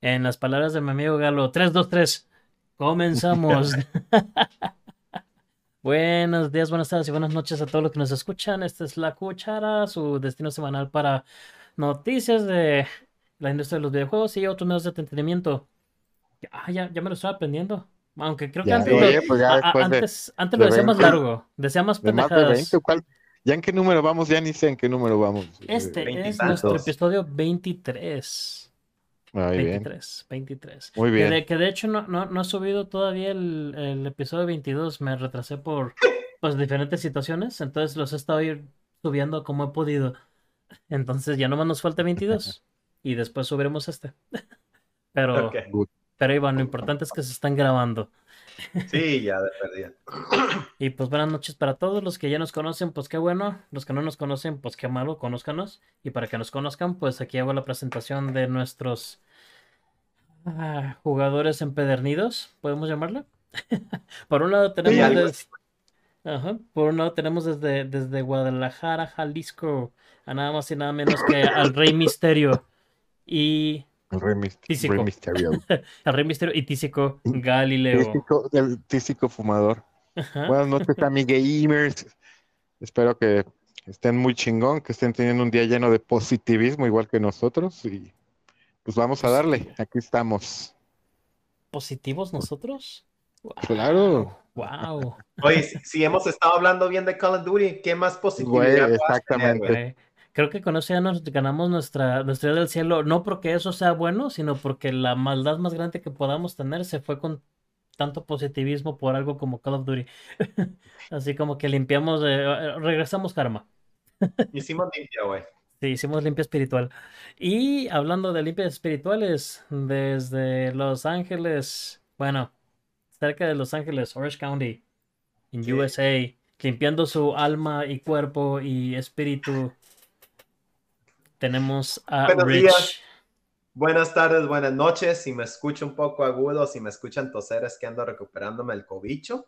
En las palabras de mi amigo Galo, 3, 2, 3. Comenzamos. Buenos días, buenas tardes y buenas noches a todos los que nos escuchan. Esta es La Cuchara, su destino semanal para noticias de la industria de los videojuegos y otros medios de entretenimiento. Ah, ya, ya me lo estoy aprendiendo. Aunque creo que Ya, antes, lo, oye, pues ya a- a- después de- antes, de lo decía más 20. largo. Decía más De más de pendejadas. 20, ¿cuál? ¿Ya en qué número vamos? Ya ni sé en qué número vamos. Este es nuestro episodio 23. Muy bien. 23, 23. Muy Que bien. de, que de hecho no, no, no he subido todavía el, el episodio 22, me retrasé por pues, diferentes situaciones, entonces los he estado subiendo como he podido. Entonces ya nomás nos falta 22 y después subiremos este. Pero, Ok. pero Iván, lo importante es que se están grabando. Sí, ya de perdida. Y pues buenas noches para todos los que ya nos conocen, pues qué bueno. Los que no nos conocen, pues qué malo, conózcanos. Y para que nos conozcan, pues aquí hago la presentación de nuestros ah, jugadores empedernidos, podemos llamarlo. Por un lado tenemos algo des- Ajá, Por un lado tenemos desde, desde Guadalajara, Jalisco, a nada más y nada menos que al Rey Misterio. Y El Rey, Mist- Físico. Rey Mysterio. al Rey Misterio y Tísico Galileo. Tísico, el tísico fumador. Ajá. Buenas noches, amigues. Espero que estén muy chingón, que estén teniendo un día lleno de positivismo, igual que nosotros. Y pues vamos a darle. Aquí estamos. ¿Positivos nosotros? Claro. Wow. Oye, si, si hemos estado hablando bien de Call of Duty, ¿qué más positividad exactamente. tener, Creo que con eso ya nos ganamos nuestra, nuestra idea del cielo, no porque eso sea bueno, sino porque la maldad más grande que podamos tener se fue con tanto positivismo por algo como Call of Duty. Así como que limpiamos, eh, regresamos karma. Hicimos limpia, güey. Sí, hicimos limpia espiritual. Y hablando de limpias espirituales, desde Los Ángeles, bueno, cerca de Los Ángeles, Orange County, en Sí. USA, limpiando su alma y cuerpo y espíritu, tenemos a Buenos Rich. días. Buenas tardes, buenas noches. Si me escucho un poco agudo, si me escuchan toser, es que ando recuperándome el cobicho.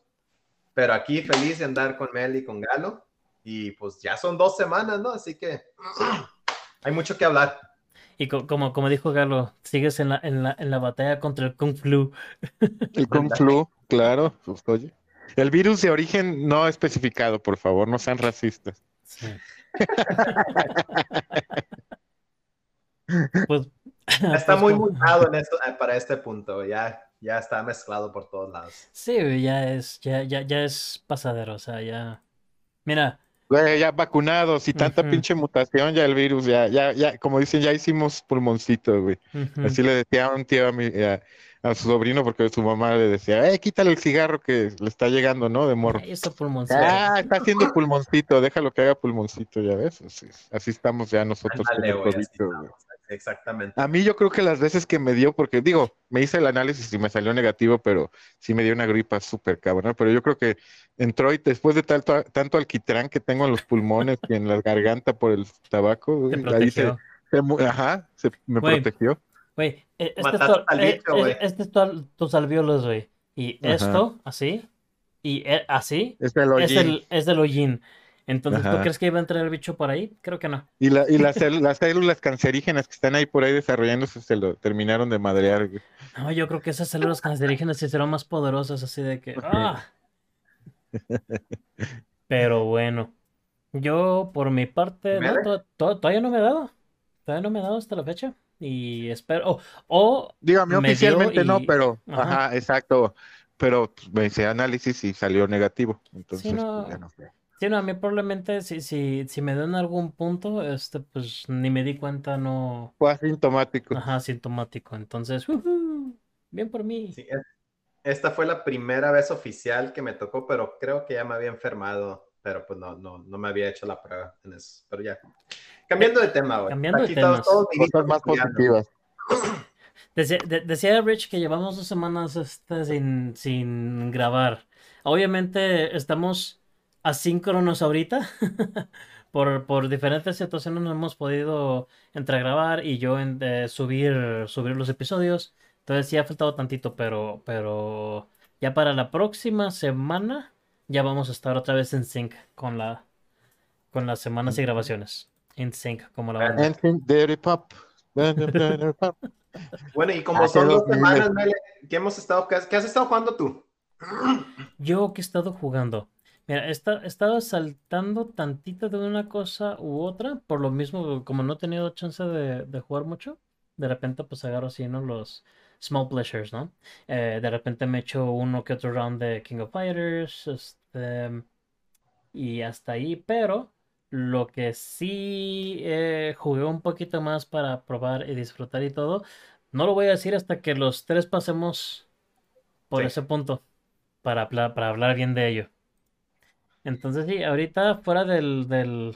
Pero aquí feliz de andar con Mel y con Galo. Y pues ya son dos semanas, ¿no? Así que hay mucho que hablar. Y co- como, como dijo Galo, sigues en la, en la, en la batalla contra el Kung Flu. El Kung Flu, claro. pues, oye. El virus de origen no especificado, por favor, no sean racistas. Sí. Pues, Está pues, muy como- mutado en esto, eh, para este punto. Ya, ya está mezclado por todos lados. Sí, ya es, ya, ya, ya es pasadero, o sea, ya. Mira, Güey, ya vacunados y tanta pinche mutación, ya el virus, ya, ya, ya, como dicen, ya hicimos pulmoncito, güey. Así le decía un tío a, mi, a, a su sobrino, porque su mamá le decía, eh, quítale el cigarro que le está llegando, ¿no? De morro. Ay, pulmoncito. Ah, está haciendo pulmoncito, déjalo que haga pulmoncito, ya ves. Así, así estamos ya nosotros con Ándale, el güey, así codito, güey. estamos. Exactamente. A mí yo creo que las veces que me dio, porque digo, me hice el análisis y me salió negativo, pero sí me dio una gripa súper cabrón. Pero yo creo que entró y después de tanto, tanto alquitrán que tengo en los pulmones y en la garganta por el tabaco, ahí se, protegió. se ajá, se me protegió. Güey, e- este es e- e- güey. este es tu- tus alvéolos, güey. Y Ajá. esto, así, y así, Es el es hollín. el, es del hollín. Entonces, ¿tú Ajá. crees que iba a entrar el bicho por ahí? Creo que no. Y, la, y las, células, las células cancerígenas que están ahí por ahí desarrollándose se lo terminaron de madrear. güey. No, yo creo que esas células cancerígenas sí serán más poderosas, así de que. ¡Ah! Pero bueno, yo por mi parte, no, to- to- todavía no me he dado. Todavía no me he dado hasta la fecha. Y espero. O, o Digo, a mí Me dio oficialmente no, pero, Ajá. ajá, exacto. Pero pues, me hice análisis y salió negativo. Entonces, no. pues, ya no sé. Sí, no, a mí probablemente si, si, si me dan algún punto, este, pues ni me di cuenta, no, Fue asintomático. ajá, asintomático. Entonces, ujú, bien por mí. Sí, esta fue la primera vez oficial que me tocó, pero creo que ya me había enfermado, pero pues no, no, no me había hecho la prueba en eso. Pero ya. Cambiando de tema, güey. Cambiando de Aquí todos, temas. todos Cosas más positivas. Decía, de- decía Rich que llevamos dos semanas este, sin, sin grabar. Obviamente estamos asíncronos ahorita. Por, por diferentes situaciones no hemos podido entre grabar y yo en- eh, subir, subir los episodios. Entonces sí ha faltado tantito, pero, pero ya para la próxima semana ya vamos a estar otra vez en sync con la con las semanas y grabaciones. En sync, como la banda. Dirty pop. Dirty pop. Bueno, y como son qué dos semanas, Mele, ¿qué hemos estado, qué has, qué has estado jugando tú? Yo que he estado jugando. Mira, he, esta- he estado saltando tantito de una cosa u otra, por lo mismo, como no he tenido chance de, de jugar mucho, de repente pues agarro así, ¿no? Los small pleasures, ¿no? Eh, de repente me echo uno que otro round de King of Fighters, este, y hasta ahí, pero lo que sí eh, jugué un poquito más para probar y disfrutar y todo, no lo voy a decir hasta que los tres pasemos por Sí. ese punto para, para hablar bien de ello. Entonces sí, ahorita fuera del, del,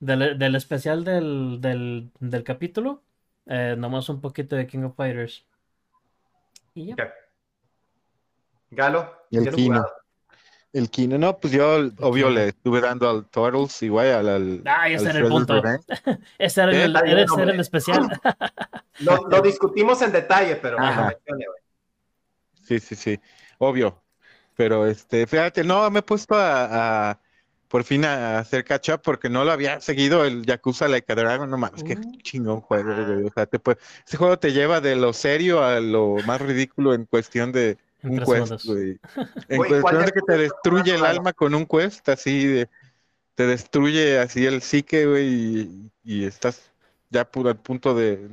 del, del especial del, del, del capítulo, eh, nomás un poquito de King of Fighters. Y ya. Galo, Y el ¿qué has Kino. jugado? El Kino, no, pues yo, obvio, Kino. le estuve dando al Turtles igual al, al, Ah, ese al era el punto. Ese era el, era el especial. Lo, lo discutimos en detalle, pero bueno, Ajá. mencione, güey. Sí, sí, sí, obvio. Pero este, fíjate, no, me he puesto a, a- por fin a hacer catch up porque no lo había seguido el Yakuza Like a Dragon, no mames, qué Uh. chingón juego, güey. O sea, te puede- ese juego te lleva de lo serio a lo más ridículo en cuestión de un quest. En Güey, ¿cuál cuestión de que te destruye el alma con un quest, así de, te destruye así el psique, güey, y, y estás ya pu- al punto de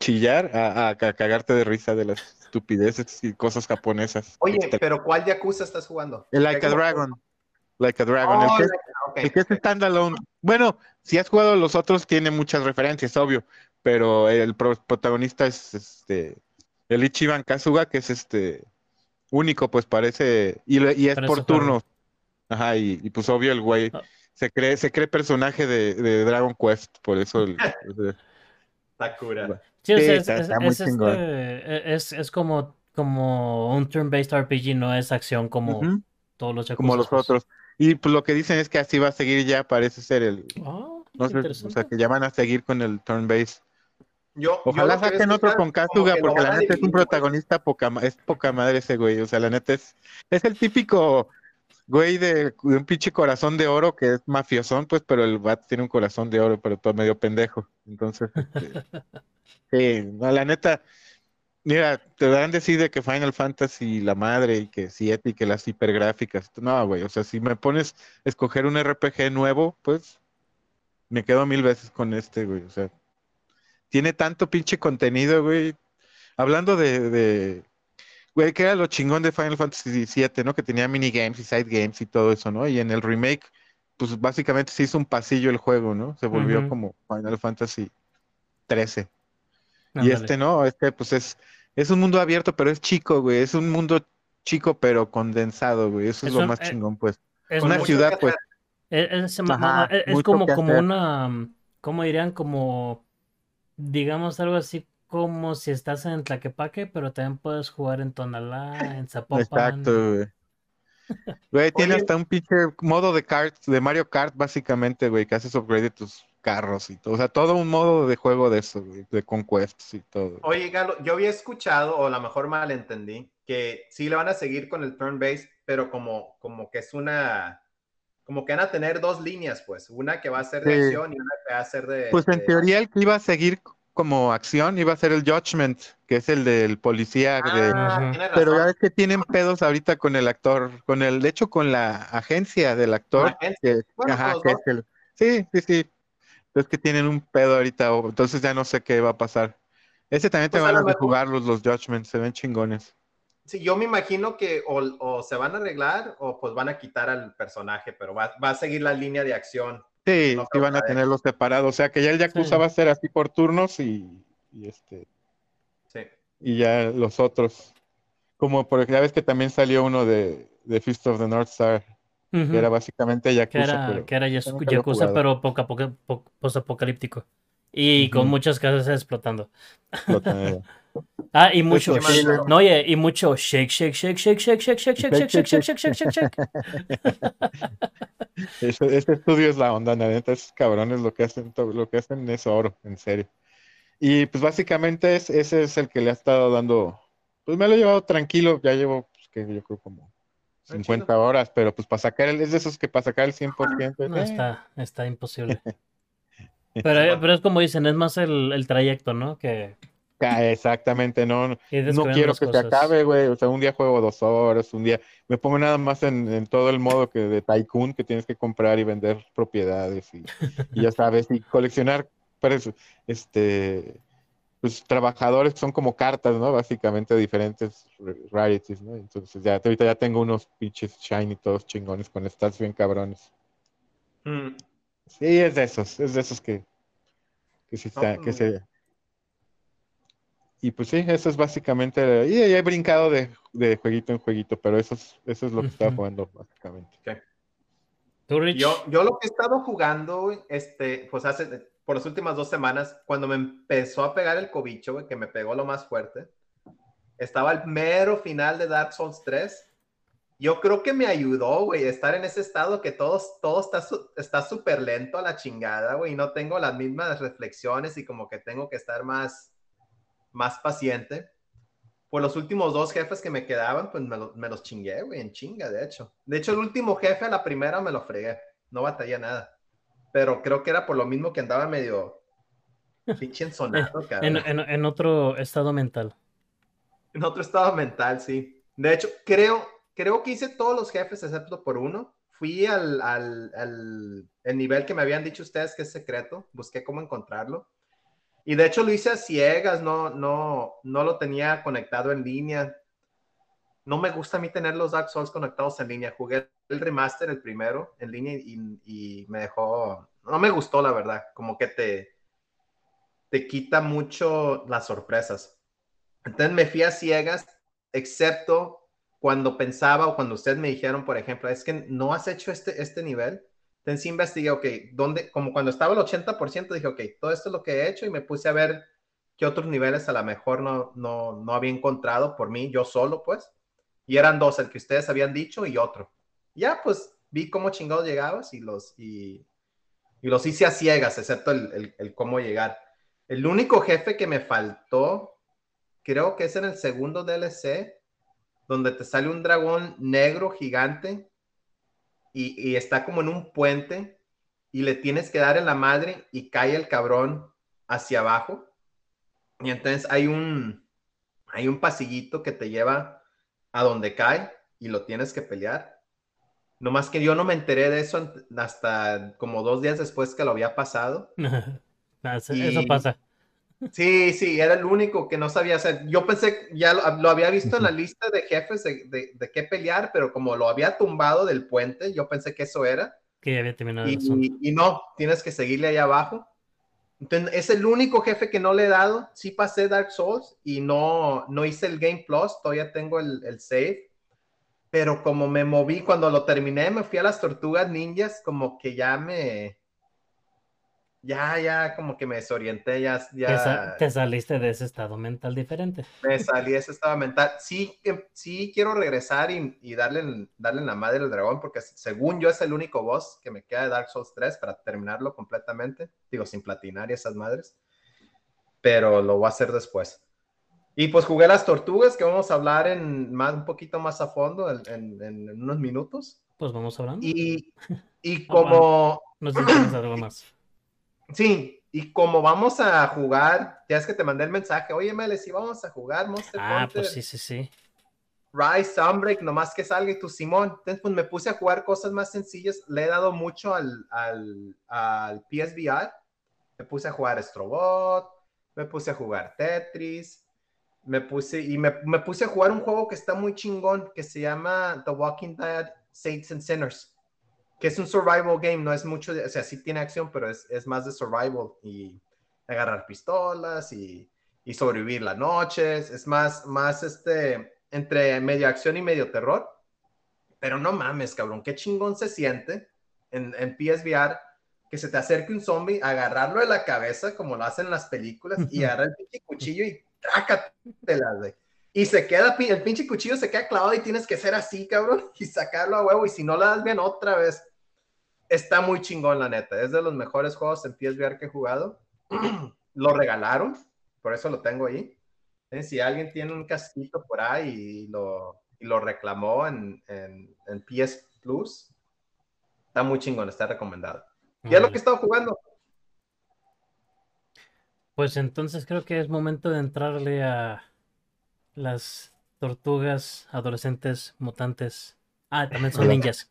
chillar a, a- a cagarte de risa de las estupideces y cosas japonesas. Oye, extra- pero ¿cuál Yakuza estás jugando? el Like a ¿Qué- Dragon. Like a Dragon. el Oh, que es, like- ok, el que es ok. standalone. Bueno, si has jugado los otros, tiene muchas referencias, obvio. Pero el pro- protagonista es este. El Ichiban Kasuga, que es este. Único, pues parece. Y, es Parece por turnos. Ajá, y, y pues obvio el güey. Ah. Se cree, se cree personaje de, de Dragon Quest. Por eso el. el- Sakura. Sí, o Sí, sea, es, está- es- está muy es chingón. este, es, es como, como un turn-based RPG, no es acción como Ujú, todos los como los pues. otros. Y pues lo que dicen es que así va a seguir ya, parece ser el. Ah, No sé, o sea, que ya van a seguir con el turn-based. Yo, yo Ojalá que saquen otro con lo porque la neta es un güey. protagonista poca, es poca madre ese güey. O sea, la neta es, es el típico güey de, de un pinche corazón de oro que es mafiosón, pues, pero el bat tiene un corazón de oro, pero todo medio pendejo. Entonces, este, sí, no, la neta, mira, te dan decir de que Final Fantasy la madre y que siete y que las hipergráficas. No, güey, o sea, si me pones a escoger un RPG nuevo, pues me quedo mil veces con este, güey. O sea, tiene tanto pinche contenido, güey. Hablando de, de, güey, que era lo chingón de Final Fantasy VII, ¿no? Que tenía minigames y side games y todo eso, ¿no? Y en el remake, pues básicamente se hizo un pasillo el juego, ¿no? Se volvió como Final Fantasy XIII. Y este no, este pues es, es un mundo abierto, pero es chico, güey. Es un mundo chico, pero condensado, güey. Eso es, Es lo un- más eh, chingón, pues. Es Una ciudad, pues. Es, Ajá, como, como hacer. una, ¿cómo dirían? Como, digamos algo así como si estás en Tlaquepaque, pero también puedes jugar en Tonalá, en Zapopan. Exacto, güey. Güey, tiene Oye. hasta un pinche modo de kart, de Mario Kart, básicamente, güey, que haces upgrade de tus carros y todo. O sea, todo un modo de juego de eso, güey, de conquests y todo. Oye, Galo, yo había escuchado, o a lo mejor malentendí, que sí le van a seguir con el turn base, pero como, como que es una, como que van a tener dos líneas, pues, una que va a ser de Sí. acción y una que va a ser de... Pues en de- teoría el que iba a seguir como acción iba a ser el Judgment, que es el del policía de... Ah, tienes Pero ya ves que tienen pedos ahorita con el actor, con el, de hecho con la agencia del actor, La agencia. que, Bueno, ajá, los que dos. es el, sí, sí, sí, es que tienen un pedo ahorita, o- entonces ya no sé qué va a pasar. Ese también te Pues a van lo a mejor- jugarlos los Judgments, se ven chingones. Sí, yo me imagino que o, o se van a arreglar o pues van a quitar al personaje, pero va, va a seguir la línea de acción. Sí, No sí van a tenerlos separados, o sea que ya el Yakuza Sí. va a ser así por turnos y, y este Sí. y ya los otros. Como por ejemplo, ya ves que también salió uno de, de Fist of the North Star, que era básicamente Que Yakuza, era, pero que era he Yakuza, pero poco a poco, po- posapocalíptico. Y con muchas casas explotando. Ah, y mucho. no? oye, y mucho shake, shake, shake, shake, shake, shake, shake, shake, shake, shake, shake, shake, shake, shake, shake. Ese, ese estudio es la onda, la neta, esos cabrones lo que hacen, lo que hacen es oro, en serio. Y pues básicamente es, ese es el que le ha estado dando, pues me lo he llevado tranquilo, ya llevo, pues que yo creo como Ah, 50 horas, pero pues para sacar el, es de esos que para sacar el 100%, No, eh, está, está imposible. Pero, pero es como dicen, es más el, el trayecto, ¿no? Que, Exactamente, no, no quiero que se cosas. acabe, güey. O sea, un día juego dos horas, un día me pongo nada más en, en todo el modo que de Tycoon que tienes que comprar y vender propiedades y, y ya sabes, y coleccionar pres- este pues trabajadores que son como cartas, ¿no? Básicamente diferentes rarities, ¿no? Entonces ya ahorita ya tengo unos pinches shiny todos chingones con stats bien cabrones. Mm. Sí, es de esos, es de esos que, que está, pues, que se... Y pues sí, eso es básicamente... Y he brincado de, de jueguito en jueguito, pero eso es, eso es lo que estaba jugando básicamente. ¿Tú, Rich? Yo, yo lo que he estado jugando, este, pues hace, por las últimas dos semanas, cuando me empezó a pegar el cobicho, güey, que me pegó lo más fuerte, estaba el mero final de Dark Souls 3. Yo creo que me ayudó, güey, estar en ese estado que todo, todo está su- está súper lento a la chingada, güey, y no tengo las mismas reflexiones y como que tengo que estar más, más paciente. Por los últimos dos jefes que me quedaban, pues me, lo- me los chingué, güey, en chinga, de hecho. De hecho, el último jefe a la primera me lo fregué, no batallé nada. Pero creo que era por lo mismo que andaba medio pinche ensonado, cabrón. En, en- en otro estado mental. En otro estado mental, sí. De hecho, creo, creo que hice todos los jefes excepto por uno. Fui al, al, al el nivel que me habían dicho ustedes que es secreto. Busqué cómo encontrarlo. Y de hecho lo hice a ciegas, no, no, no lo tenía conectado en línea. No me gusta a mí tener los Dark Souls conectados en línea. Jugué el remaster, el primero, en línea y, y me dejó... No me gustó, la verdad. Como que te, te quita mucho las sorpresas. Entonces me fui a ciegas, excepto cuando pensaba o cuando ustedes me dijeron, por ejemplo, es que no has hecho este, este nivel. Entonces investigué, ok, ¿dónde? Como cuando estaba el 80%, dije, ok, todo esto es lo que he hecho y me puse a ver qué otros niveles a lo mejor no, no, no había encontrado por mí, yo solo, pues. Y eran dos, el que ustedes habían dicho y otro. Ya, pues vi cómo chingados llegabas y los, y, los hice a ciegas, excepto el, el cómo llegar. El único jefe que me faltó creo que es en el segundo DLC, donde te sale un dragón negro gigante y, y, está como en un puente y le tienes que dar en la madre y cae el cabrón hacia abajo. Y entonces hay un, hay un pasillito que te lleva a donde cae y lo tienes que pelear. No más que yo no me enteré de eso hasta como dos días después que lo había pasado. eso, y... eso pasa. Sí, sí, era el único que no sabía hacer. Yo pensé, ya lo, lo había visto en la lista de jefes de, de, de, qué pelear, pero como lo había tumbado del puente, yo pensé que eso era. Que ya había terminado y, el asunto. Y, y no, tienes que seguirle ahí abajo. Entonces, es el único jefe que no le he dado. Sí pasé Dark Souls y no, no hice el Game Plus, todavía tengo el, el save. Pero como me moví cuando lo terminé, me fui a las tortugas ninjas, como que ya me, ya, ya, como que me desorienté, ya, ya... Te, sa te, saliste de ese estado mental diferente. Me salí de ese estado mental. Sí, sí quiero regresar y, y darle, darle la madre al dragón, porque según yo es el único boss que me queda de Dark Souls 3 para terminarlo completamente. Digo, sin platinar y esas madres. Pero lo voy a hacer después. Y pues jugué las tortugas, que vamos a hablar en más, un poquito más a fondo en, en, en unos minutos. Pues vamos hablando. Y, y como... No sé si tienes algo más. Sí, y como vamos a jugar, ya es que te mandé el mensaje, oye, Mele, si vamos a jugar Monster Ah, Hunter, pues sí, sí, sí. Rise, Sunbreak, nomás que salga y tu Simón. Entonces, pues me puse a jugar cosas más sencillas. Le he dado mucho al, al, al PSVR. Me puse a jugar Astrobot, me puse a jugar Tetris, me puse, y me, me puse a jugar un juego que está muy chingón, que se llama The Walking Dead Saints and Sinners que es un survival game, no es mucho, de, o sea, sí tiene acción, pero es, es, más de survival y agarrar pistolas y, y sobrevivir las noches, es más, más este, entre medio acción y medio terror, pero no mames, cabrón, qué chingón se siente en, en PSVR que se te acerque un zombie, agarrarlo de la cabeza, como lo hacen en las películas, y agarrar el cuchillo y trácatela, güey. Y se queda, el pinche cuchillo se queda clavado y tienes que ser así, cabrón, y sacarlo a huevo. Y si no lo das bien otra vez, está muy chingón, la neta. Es de los mejores juegos en PSVR que he jugado. lo regalaron, por eso lo tengo ahí. ¿Eh? Si alguien tiene un casquito por ahí y lo, y lo reclamó en, en, en, PS Plus, está muy chingón, está recomendado. ¿Y es lo que he estado jugando? Pues entonces creo que es momento de entrarle a las tortugas adolescentes mutantes. Ah, también son ninjas.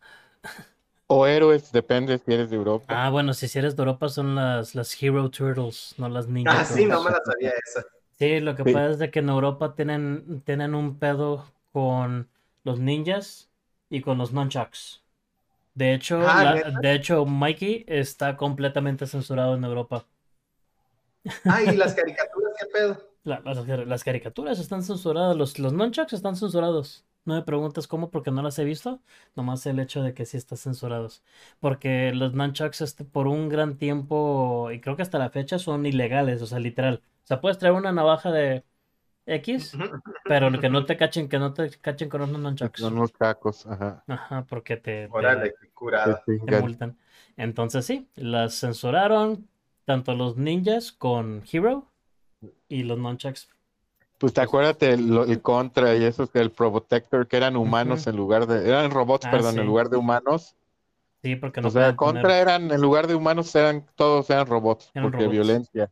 O héroes, depende si eres de Europa. Ah, bueno, si eres de Europa son las, las Hero Turtles, no las Ninja Ah, sí, no me la sabía esa. Sí, lo que Sí. pasa es de que en Europa tienen, tienen un pedo con los ninjas y con los nunchucks. De hecho, Ah, de hecho, Mikey está completamente censurado en Europa. Ah, y las caricaturas, ¿qué pedo? La- las, las caricaturas están censuradas, los, los nunchucks están censurados. No me preguntes cómo porque no las he visto, nomás el hecho de que sí están censurados. Porque los nunchucks este, por un gran tiempo, y creo que hasta la fecha, son ilegales, o sea, literal. O sea, puedes traer una navaja de X, pero que no te cachen, que no te cachen con unos nunchucks. Son unos cacos, ajá. Ajá, porque te, curada. Te te multan. Entonces sí, las censuraron tanto los ninjas con Hero y los nunchucks Pues te acuérdate el, lo- el Contra y esos que el Probotector, que eran humanos en lugar de, eran robots, Ah, perdón, sí. en lugar de humanos. Sí, porque no o sea, Contra eran, en lugar de humanos, eran, todos eran robots, Eran porque robots. violencia.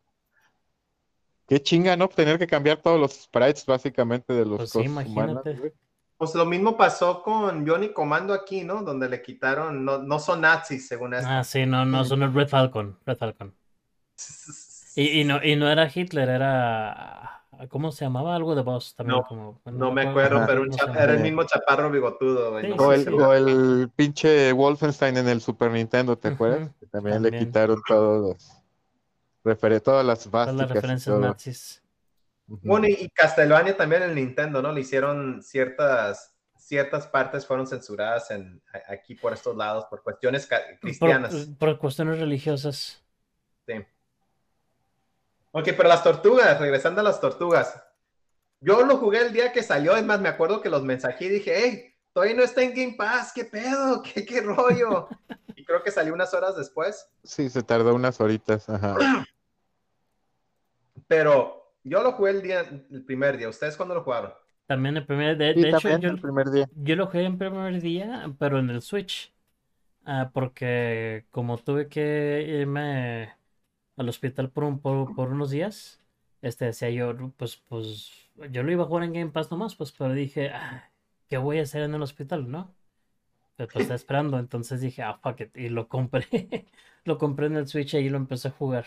Qué chinga, ¿no? Tener que cambiar todos los sprites, básicamente, de los Pues sí, cosas humanas, imagínate. güey. Pues lo mismo pasó con Johnny Comando aquí, ¿no? Donde le quitaron, no, no son nazis, según esto. Ah, sí, no, no, son el Red Falcon, Red Falcon. Y, y no, y no era Hitler, era... ¿Cómo se llamaba? Algo de voz también. No, como, No me acuerdo, pero un era el mismo chaparro bigotudo, güey. Sí, no sí, O el, si- o el pinche Wolfenstein en el Super Nintendo, ¿te acuerdas? Que también, le quitaron todos los refere- todas las Todas las referencias todo. nazis. Bueno, y, Castlevania también en el Nintendo, ¿no? Le hicieron ciertas, ciertas partes fueron censuradas en, aquí por estos lados por cuestiones cristianas. Por, por cuestiones religiosas. Sí. Ok, pero las tortugas, regresando a las tortugas. Yo lo jugué el día que salió, es más, me acuerdo que los mensajé y dije, hey, todavía no está en Game Pass, ¿qué pedo? ¿Qué, qué rollo? y creo que salió unas horas después, Sí, se tardó unas horitas, ajá. pero yo lo jugué el día, el primer día. ¿Ustedes cuándo lo jugaron? También el primer... De, Sí, de hecho, yo, el primer día. yo lo jugué en primer día, pero en el Switch. Ah, porque como tuve que irme al hospital por, un, por, por unos días, este decía yo, pues, pues, yo lo iba a jugar en Game Pass nomás, pues, pero dije, ah, ¿qué voy a hacer en el hospital, no? Pues, pues, estaba esperando, entonces dije, ah, fuck it, y lo compré, lo compré en el Switch y ahí lo empecé a jugar.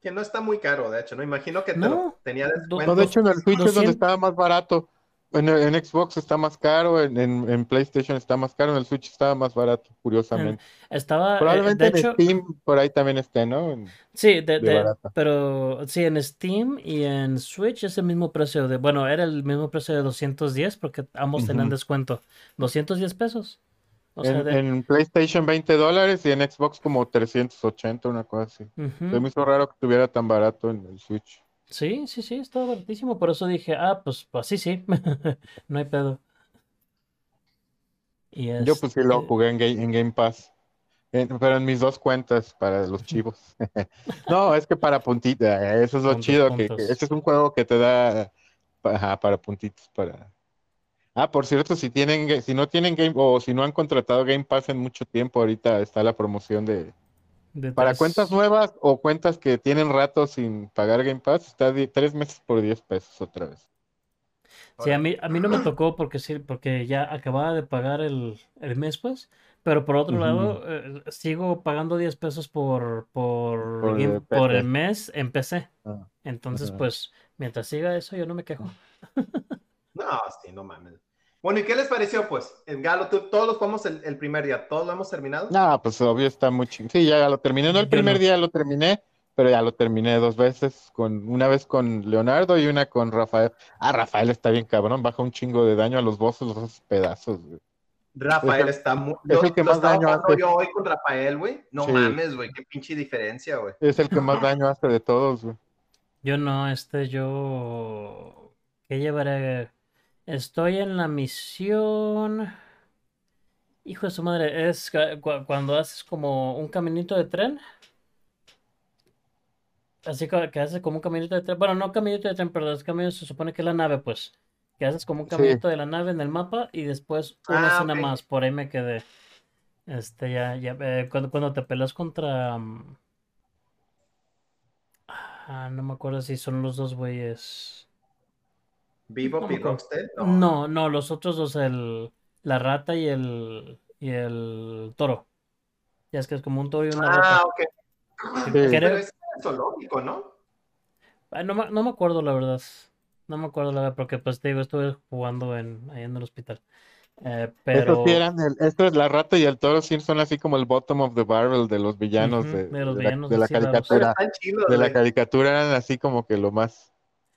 Que no está muy caro, de hecho, ¿no? Imagino que te No, lo tenía descuento. No, de hecho en el Switch es donde 200. estaba más barato. En, en Xbox está más caro, en, en- en PlayStation está más caro, en el Switch estaba más barato, curiosamente. Estaba, eh, Probablemente de en hecho, Steam por ahí también esté, ¿no? Sí, de, de pero sí, en Steam y en Switch es el mismo precio de, bueno, era el mismo precio de 210 porque ambos tenían descuento. 210 pesos. O sea, En, de- en PlayStation 20 dólares y en Xbox como 380, una cosa así. Ujú. Se me hizo raro que estuviera tan barato en el Switch. Sí, sí, sí, estaba baratísimo. Por eso dije, ah, pues, pues sí, sí, no hay pedo. Y Yo pues sí lo este, jugué en Game, en Game Pass, En- pero en mis dos cuentas para los chivos. No, es que para puntitos, eso es lo Puntos, chido, que, que este es un juego que te da ajá, para puntitos, para... Ah, por cierto, si tienen, si no tienen Game, o si no han contratado Game Pass en mucho tiempo, ahorita está la promoción de, de para tres- cuentas nuevas o cuentas que tienen rato sin pagar Game Pass, está tres meses por 10 pesos otra vez. Sí, a mí, a mí no me tocó porque sí, porque ya acababa de pagar el, el mes, pues. Pero por otro lado, eh, sigo pagando 10 pesos por, por, Por Game- el por PC. el mes en PC. Ah, Entonces, pues, mientras siga eso, yo no me quejo. No, sí, no mames. Bueno, ¿y qué les pareció, pues? En Galo, tú- todos los jugamos el, el primer día, ¿todos lo hemos terminado? No, pues obvio está muy ching. Sí, ya lo terminé. No el primer día lo terminé, pero ya lo terminé dos veces, con una vez con Leonardo y una con Rafael. Ah, Rafael está bien cabrón, baja un chingo de daño a los bosses, los pedazos. güey. Rafael Es el- está muy... es el que lo más daño hace. yo hoy con Rafael, güey. No Sí. mames, güey, qué pinche diferencia, güey. Es el que más daño hace de todos, güey. Yo no, este, yo... ¿Qué llevaré? Estoy en la misión... Hijo de su madre, es cuando haces como un caminito de tren. Así que, que haces como un caminito de tren. Bueno, no caminito de tren, pero es camino se supone que es la nave, pues. Que haces como un Sí. caminito de la nave en el mapa y después una Ah, escena más. Por ahí me quedé. Este, ya, ya, eh, cuando, cuando te peleas contra... mm, Ah, no me acuerdo si son los dos güeyes. Vivo No y me acuerdo. Rockstead. No, no, los otros dos, el, la rata y el, y el toro. Ya es que es como un toro y una Ah, rata. ok. Sí. Pero es zoológico, ¿no? Ah, no, me- no me acuerdo la verdad. No me acuerdo la verdad, porque pues te digo, estuve jugando en, ahí en el hospital. Eh, pero... Estos sí eran el, esto es la rata y el toro sí son así como el bottom of the barrel de los villanos de, de los de la, villanos caricatura. De la güey. caricatura eran así como que lo más.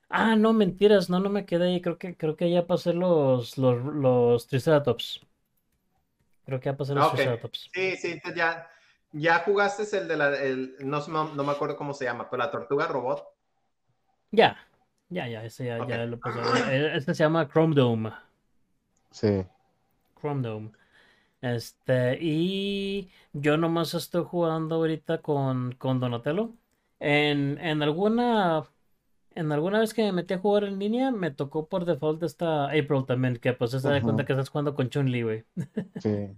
Ah, no, mentiras, no, no me quedé ahí. Creo que, creo que ya pasé los, los, los Triceratops. Creo que ya pasé los Ah, ok. Triceratops. Sí, sí, ya, ya jugaste el de la, el, no, sé, no, me acuerdo cómo se llama, pero la tortuga robot. Ya, ya, ya, ese ya, ya lo pasé. Este se llama Chrome Dome. Sí. Chrome Dome. Este, y yo nomás estoy jugando ahorita con, con Donatello. En, en alguna, en alguna vez que me metí a jugar en línea, me tocó por default esta April también, que pues se da cuenta que estás jugando con Chun-Li, güey. Sí.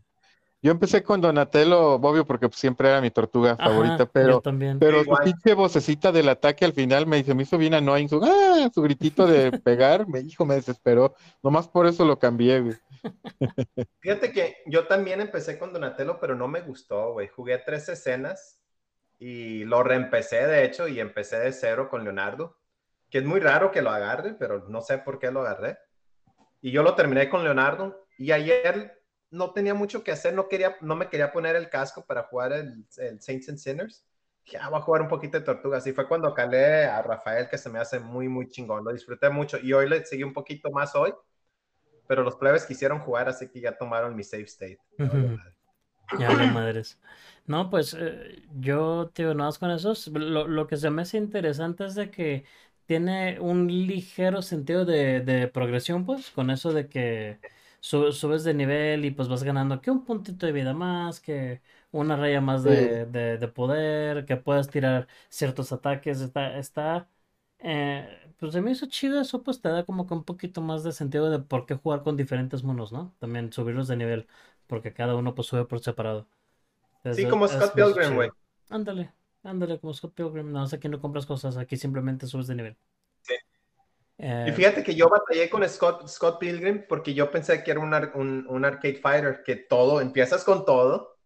Yo empecé con Donatello, obvio, porque pues, siempre era mi tortuga Ajá, favorita, yo pero, también. pero su pinche vocecita del ataque al final me, se me hizo bien annoying. Su, ¡ah! su gritito de pegar, me, hijo, me desesperó. Nomás por eso lo cambié, güey. Fíjate que yo también empecé con Donatello, pero no me gustó, güey. Jugué tres escenas y lo reempecé, de hecho, y empecé de cero con Leonardo, que es muy raro que lo agarre, pero no sé por qué lo agarré. Y yo lo terminé con Leonardo y ayer no tenía mucho que hacer, no, quería, no me quería poner el casco para jugar el, el Saints and Sinners. Ya voy a jugar un poquito de tortugas. Y fue cuando calé a Rafael, que se me hace muy, muy chingón. Lo disfruté mucho y hoy le seguí un poquito más hoy pero los plebes quisieron jugar, así que ya tomaron mi save state. Ujú. madre. Ya de madres. No, pues eh, yo, tío, nada más con esos. Lo, lo que se me hace interesante es de que tiene un ligero sentido de, de progresión, pues, con eso de que su- subes de nivel y pues vas ganando que un puntito de vida más, que una raya más de, de- de poder, que puedas tirar ciertos ataques. Está, está, eh, pues se me hizo chido eso, pues te da como que un poquito más de sentido de por qué jugar con diferentes monos, ¿no? También subirlos de nivel, porque cada uno pues sube por separado. Sí, como Scott Pilgrim, güey. Ándale, ándale, como Scott Pilgrim. No, aquí no compras cosas, aquí simplemente subes de nivel. Sí. Eh, Y fíjate que yo batallé con Scott, Scott Pilgrim porque yo pensé que era un, un, un arcade fighter, que todo, empiezas con todo.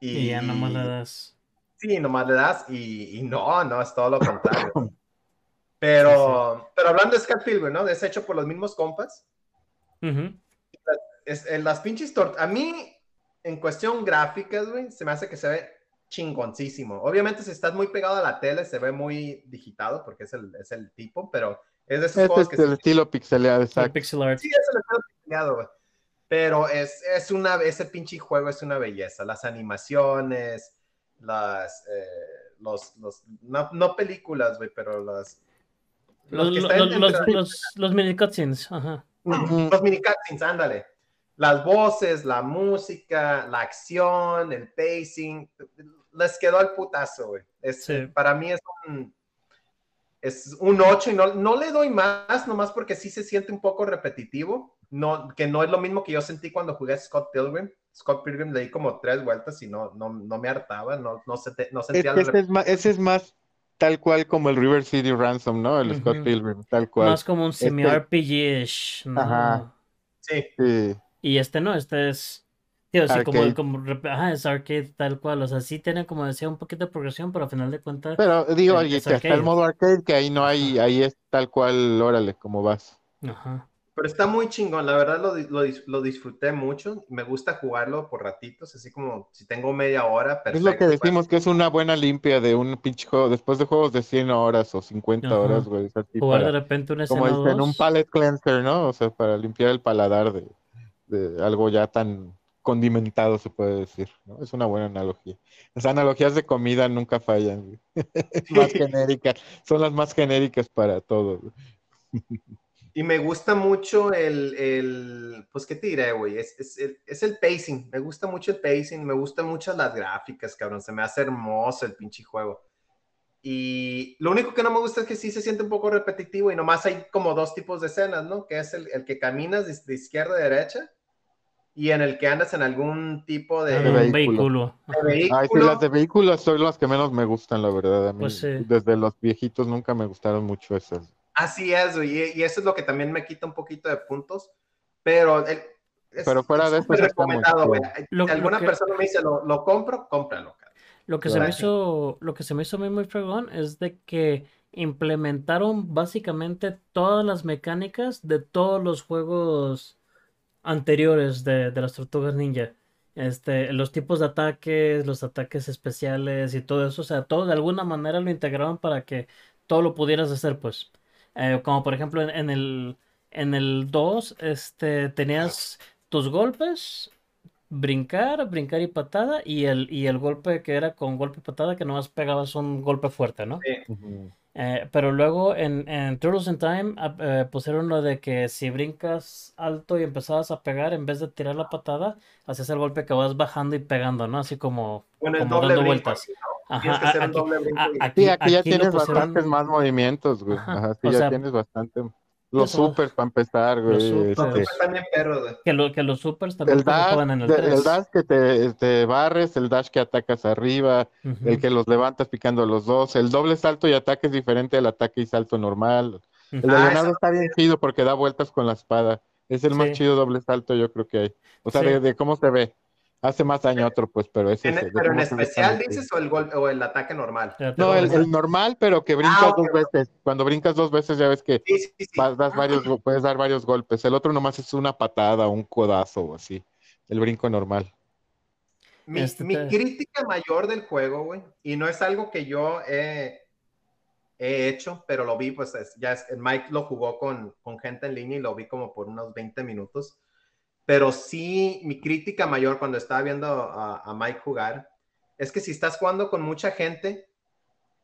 Y, y ya nomás le das. Sí, nomás le das y, y no, no, es todo lo contrario. Pero, pero hablando de Scott Pilgrim, ¿no? Es hecho por los mismos compas. Ujú. es, en las pinches tor- A mí, en cuestión gráficas, güey, se me hace que se ve chingoncísimo. Obviamente, si estás muy pegado a la tele, se ve muy digitado porque es el, es el tipo, pero es de esos Este juegos es que el sí, estilo pixeleado, El exacto. pixel art. sí es el estilo pixeleado, güey. Pero es, es una, ese pinche juego es una belleza. Las animaciones, las, eh, los, los, no, no películas, güey, pero las... Los, los, los, los, los- los mini cutscenes, ajá. Los mini cutscenes, ándale. Las voces, la música, la acción, el pacing, les quedó al putazo, güey. Es, Sí. Para mí es un, es un 8 y no, no le doy más, nomás porque sí se siente un poco repetitivo, no, que no es lo mismo que yo sentí cuando jugué Scott Pilgrim. Scott Pilgrim le di como tres vueltas y no, no, no me hartaba, no, no, sente- no Es sentía que la ese es, más, ese es más tal cual como el River City Ransom, ¿no? El Scott. Pilgrim, tal cual. Más como un semi-RPG-ish, ¿no? Ajá. Sí, Sí. Y este no, este es. Sí, como ajá, es arcade tal cual. O sea, sí tiene, como decía, un poquito de progresión, pero al final de cuentas. Pero digo, oye, es que hasta el modo arcade, que ahí no hay, ahí es tal cual, órale, como vas. Ajá. Pero está muy chingón, la verdad lo, lo dis- lo disfruté mucho. Me gusta jugarlo por ratitos, así como si tengo media hora, perfecto. Es lo que decimos que es una buena limpia de un pinche juego, después de juegos de 100 horas o 50 Ajá. horas, güey. Jugar para- de repente una como escena o dicen, un palate cleanser, ¿no? O sea, para limpiar el paladar de, de algo ya tan condimentado, se puede decir, ¿no? Es una buena analogía. Las analogías de comida nunca fallan, más genéricas, son las más genéricas para todo. Y me gusta mucho el, el pues, ¿qué te diré, güey? Es, es, el- es el pacing, me gusta mucho el pacing, me gustan mucho las gráficas, cabrón, se me hace hermoso el pinche juego. Y lo único que no me gusta es que sí se siente un poco repetitivo y nomás hay como dos tipos de escenas, ¿no? Que es el, el que caminas de, de izquierda a derecha y en el que andas en algún tipo de, Ah, De vehículo. vehículo. Ay, sí, las de vehículos son las que menos me gustan, la verdad. A mí, Pues sí. desde los viejitos nunca me gustaron mucho esas. Así es, güey, y, y eso es lo que también me quita un poquito de puntos, pero el- es, Pero fuera de eso, recomendado, güey. Lo- Si lo alguna que- persona me dice, lo, lo compro, cómpralo. cara. Lo que se me hizo, lo que se me hizo a mí muy fregón es de que implementaron básicamente todas las mecánicas de todos los juegos anteriores de, de las Tortugas Ninja. Este, los tipos de ataques, los ataques especiales y todo eso, o sea, todo de alguna manera lo integraron para que todo lo pudieras hacer, pues. Eh, como por ejemplo en, en el en el 2, este, tenías tus golpes, brincar, brincar y patada, y el, y el golpe que era con golpe y patada, que nomás pegabas un golpe fuerte, ¿no? Ujú. Eh, pero luego en, en Turtles in Time eh, pusieron lo de que si brincas alto y empezabas a pegar, en vez de tirar la patada, hacías el golpe que vas bajando y pegando, ¿no? Así como, Bueno, el como doble dando brinco, vueltas. ¿no? Ajá, Tienes que hacer un aquí, doble brinco a- y- aquí, Sí, aquí ya aquí tienes pusieron- bastantes más movimientos, güey. Ajá, Ajá, sí, o ya sea, tienes bastante. Los eso. supers para empezar, güey. Los este, supers. Pues también perros, güey. que, lo, que los supers también el dash, en el de- 3. el dash que te, te barres, el dash que atacas arriba, el que los levantas picando los dos, el doble salto y ataque es diferente al ataque y salto normal. El de. Ah, Leonardo está bien chido porque da vueltas con la espada. Es el más chido doble salto, yo creo que hay. O sea, Sí. de, de cómo se ve. Hace más daño otro, pues, pero ese En- es- pero en especial dices o el gol o el ataque normal. No, el, normal, pero que brincas Ah, dos veces. Cuando brincas dos veces, ya ves que Sí, sí, sí. vas- das varios, go- puedes dar varios golpes. El otro nomás es una patada, un codazo o así. El brinco normal. Mi, Este mi crítica mayor del juego, güey, y no es algo que yo he, he hecho, pero lo vi, pues es- ya es, Mike lo jugó con, con gente en línea y lo vi como por unos 20 minutos. Pero sí, mi crítica mayor cuando estaba viendo a, a Mike jugar es que si estás jugando con mucha gente,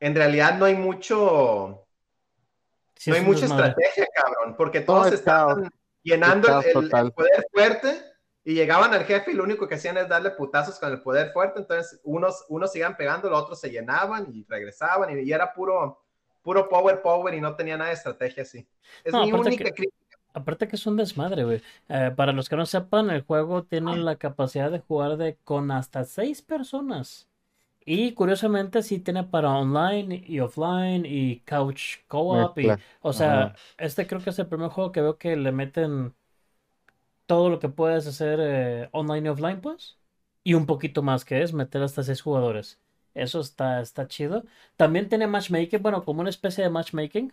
en realidad no hay mucho, Sí, no hay mucha estrategia, cabrón, porque todos es estaban llenando el, el- total. el poder fuerte y llegaban al jefe y lo único que hacían es darle putazos con el poder fuerte, entonces unos, unos iban pegando, los otros se llenaban y regresaban y, y era puro, puro power power y no tenía nada de estrategia así. Es No, mi única que- crítica. Aparte que es un desmadre, güey. Eh, para los que no sepan, el juego tiene la capacidad de jugar de con hasta seis personas. Y curiosamente sí tiene para online y offline y couch co-op. y- o sea, Ajá. este creo que es el primer juego que veo que le meten todo lo que puedes hacer eh, online y offline, pues. Y un poquito más que es meter hasta seis jugadores. Eso está, está chido. También tiene matchmaking, bueno, como una especie de matchmaking.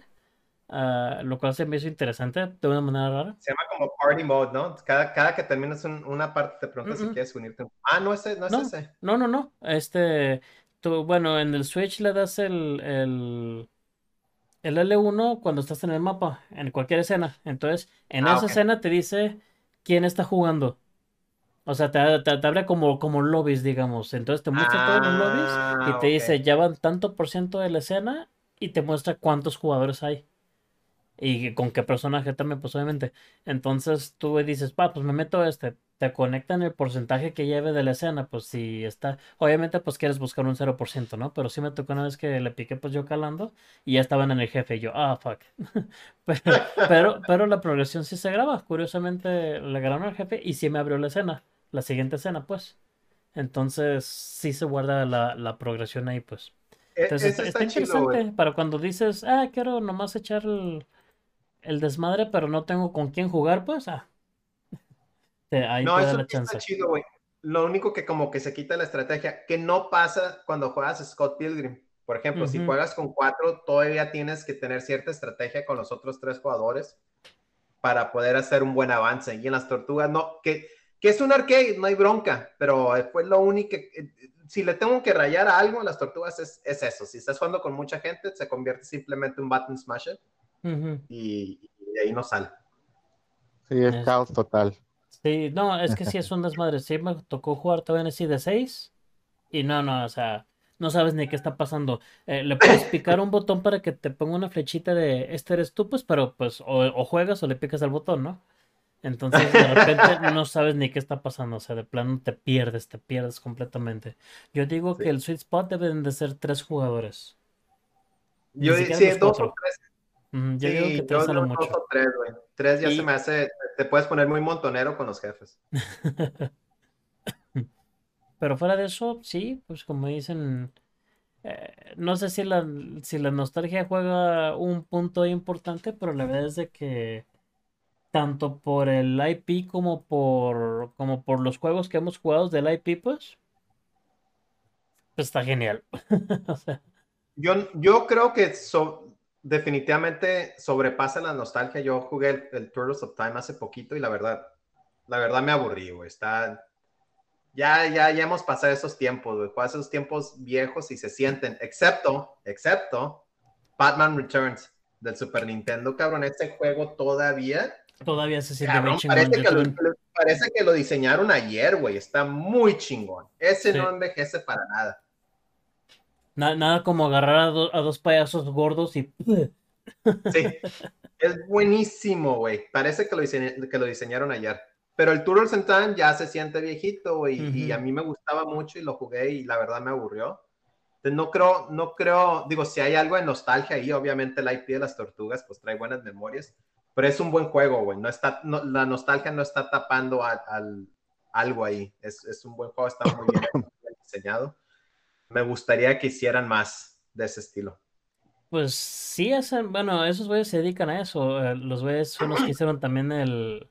Ah, lo cual se me hizo interesante de una manera rara. Se llama como party mode, ¿no? Cada, cada que terminas un- una parte te pregunta si quieres unirte. Ah, no, ese, no es No. ese. No, no, no. Este, tú, bueno, en el Switch le das el, el, el L1 cuando estás en el mapa, en cualquier escena. Entonces, en Ah, esa escena te dice quién está jugando. O sea, te, te, te abre como, como lobbies, digamos. Entonces te muestra todos los lobbies y Ah, te dice, ya van tanto por ciento de la escena y te muestra cuántos jugadores hay. Y con qué personaje también, pues obviamente. Entonces tú dices, va, pues me meto a este. Te conectan el porcentaje que lleve de la escena, pues si está. Obviamente, pues quieres buscar un 0%, ¿no? Pero sí me tocó una vez que le piqué, pues yo calando y ya estaban en el jefe. Y yo, ah, fuck. Pero, pero, pero la progresión sí se graba. Curiosamente, le ganaron al jefe y sí me abrió la escena. La siguiente escena, pues. Entonces, sí se guarda la, la progresión ahí, pues. E- Entonces está, está chido, interesante güey. para cuando dices, ah, quiero nomás echar el, el desmadre, pero no tengo con quién jugar, pues, ah. Ahí No, te da eso la sí está chance. chido, güey. Lo único que como que se quita la estrategia, que no pasa cuando juegas Scott Pilgrim. Por ejemplo, si Ujú. juegas con cuatro, todavía tienes que tener cierta estrategia con los otros tres jugadores para poder hacer un buen avance. Y en las tortugas, no, que, que es un arcade, no hay bronca, pero fue lo único si le tengo que rayar a algo en las tortugas es, es eso. Si estás jugando con mucha gente, se convierte simplemente en un button smasher Y, y de ahí no sale. Sí, es Es- caos total. Sí, no, es que sí es un desmadre. Sí me tocó jugar también así de 6 y no, no, o sea, no sabes ni qué está pasando. Eh, le puedes picar un botón para que te ponga una flechita de este eres tú, pues, pero pues o, o juegas o le picas al botón, ¿no? Entonces de repente no sabes ni qué está pasando, o sea, de plano te pierdes, te pierdes completamente. Yo digo Sí. que el sweet spot deben de ser tres jugadores. Yo sí, dos cuatro. o tres. Mm, yo Sí, digo que yo tres a lo no mucho. tres, güey. Tres ya Y- se me hace, te puedes poner muy montonero con los jefes. Pero fuera de eso, sí, pues como dicen, eh, no sé si la, si la nostalgia juega un punto importante, pero la verdad es de que tanto por el IP como por, como por los juegos que hemos jugado del IP, pues, pues está genial. O sea, Yo, yo creo que so- definitivamente sobrepasa la nostalgia. Yo jugué el, el Turtles of Time hace poquito y la verdad, la verdad me aburrí, güey. Está, ya, ya, ya hemos pasado esos tiempos, güey. Esos tiempos viejos y se sienten, excepto, excepto Batman Returns del Super Nintendo, cabrón. Este juego todavía, todavía se siente cabrón, chingón. parece, que lo, parece que lo diseñaron ayer, güey. Está muy chingón. Ese Sí. no envejece para nada. Na- nada como agarrar a, do- a dos payasos gordos y... Sí, es buenísimo, güey. Parece que lo, que lo diseñaron ayer. Pero el Turtles in Time ya se siente viejito, güey. Y a mí me gustaba mucho y lo jugué y la verdad me aburrió. Entonces, no creo, no creo, digo, si hay algo de nostalgia ahí, obviamente el IP de las tortugas, pues trae buenas memorias. Pero es un buen juego, güey. No está, no- la nostalgia no está tapando a- al, algo ahí. Es, es un buen juego, está muy bien diseñado. Me gustaría que hicieran más de ese estilo. Pues sí, hacen, bueno, esos güeyes se dedican a eso. eh, los güeyes son los que hicieron también el,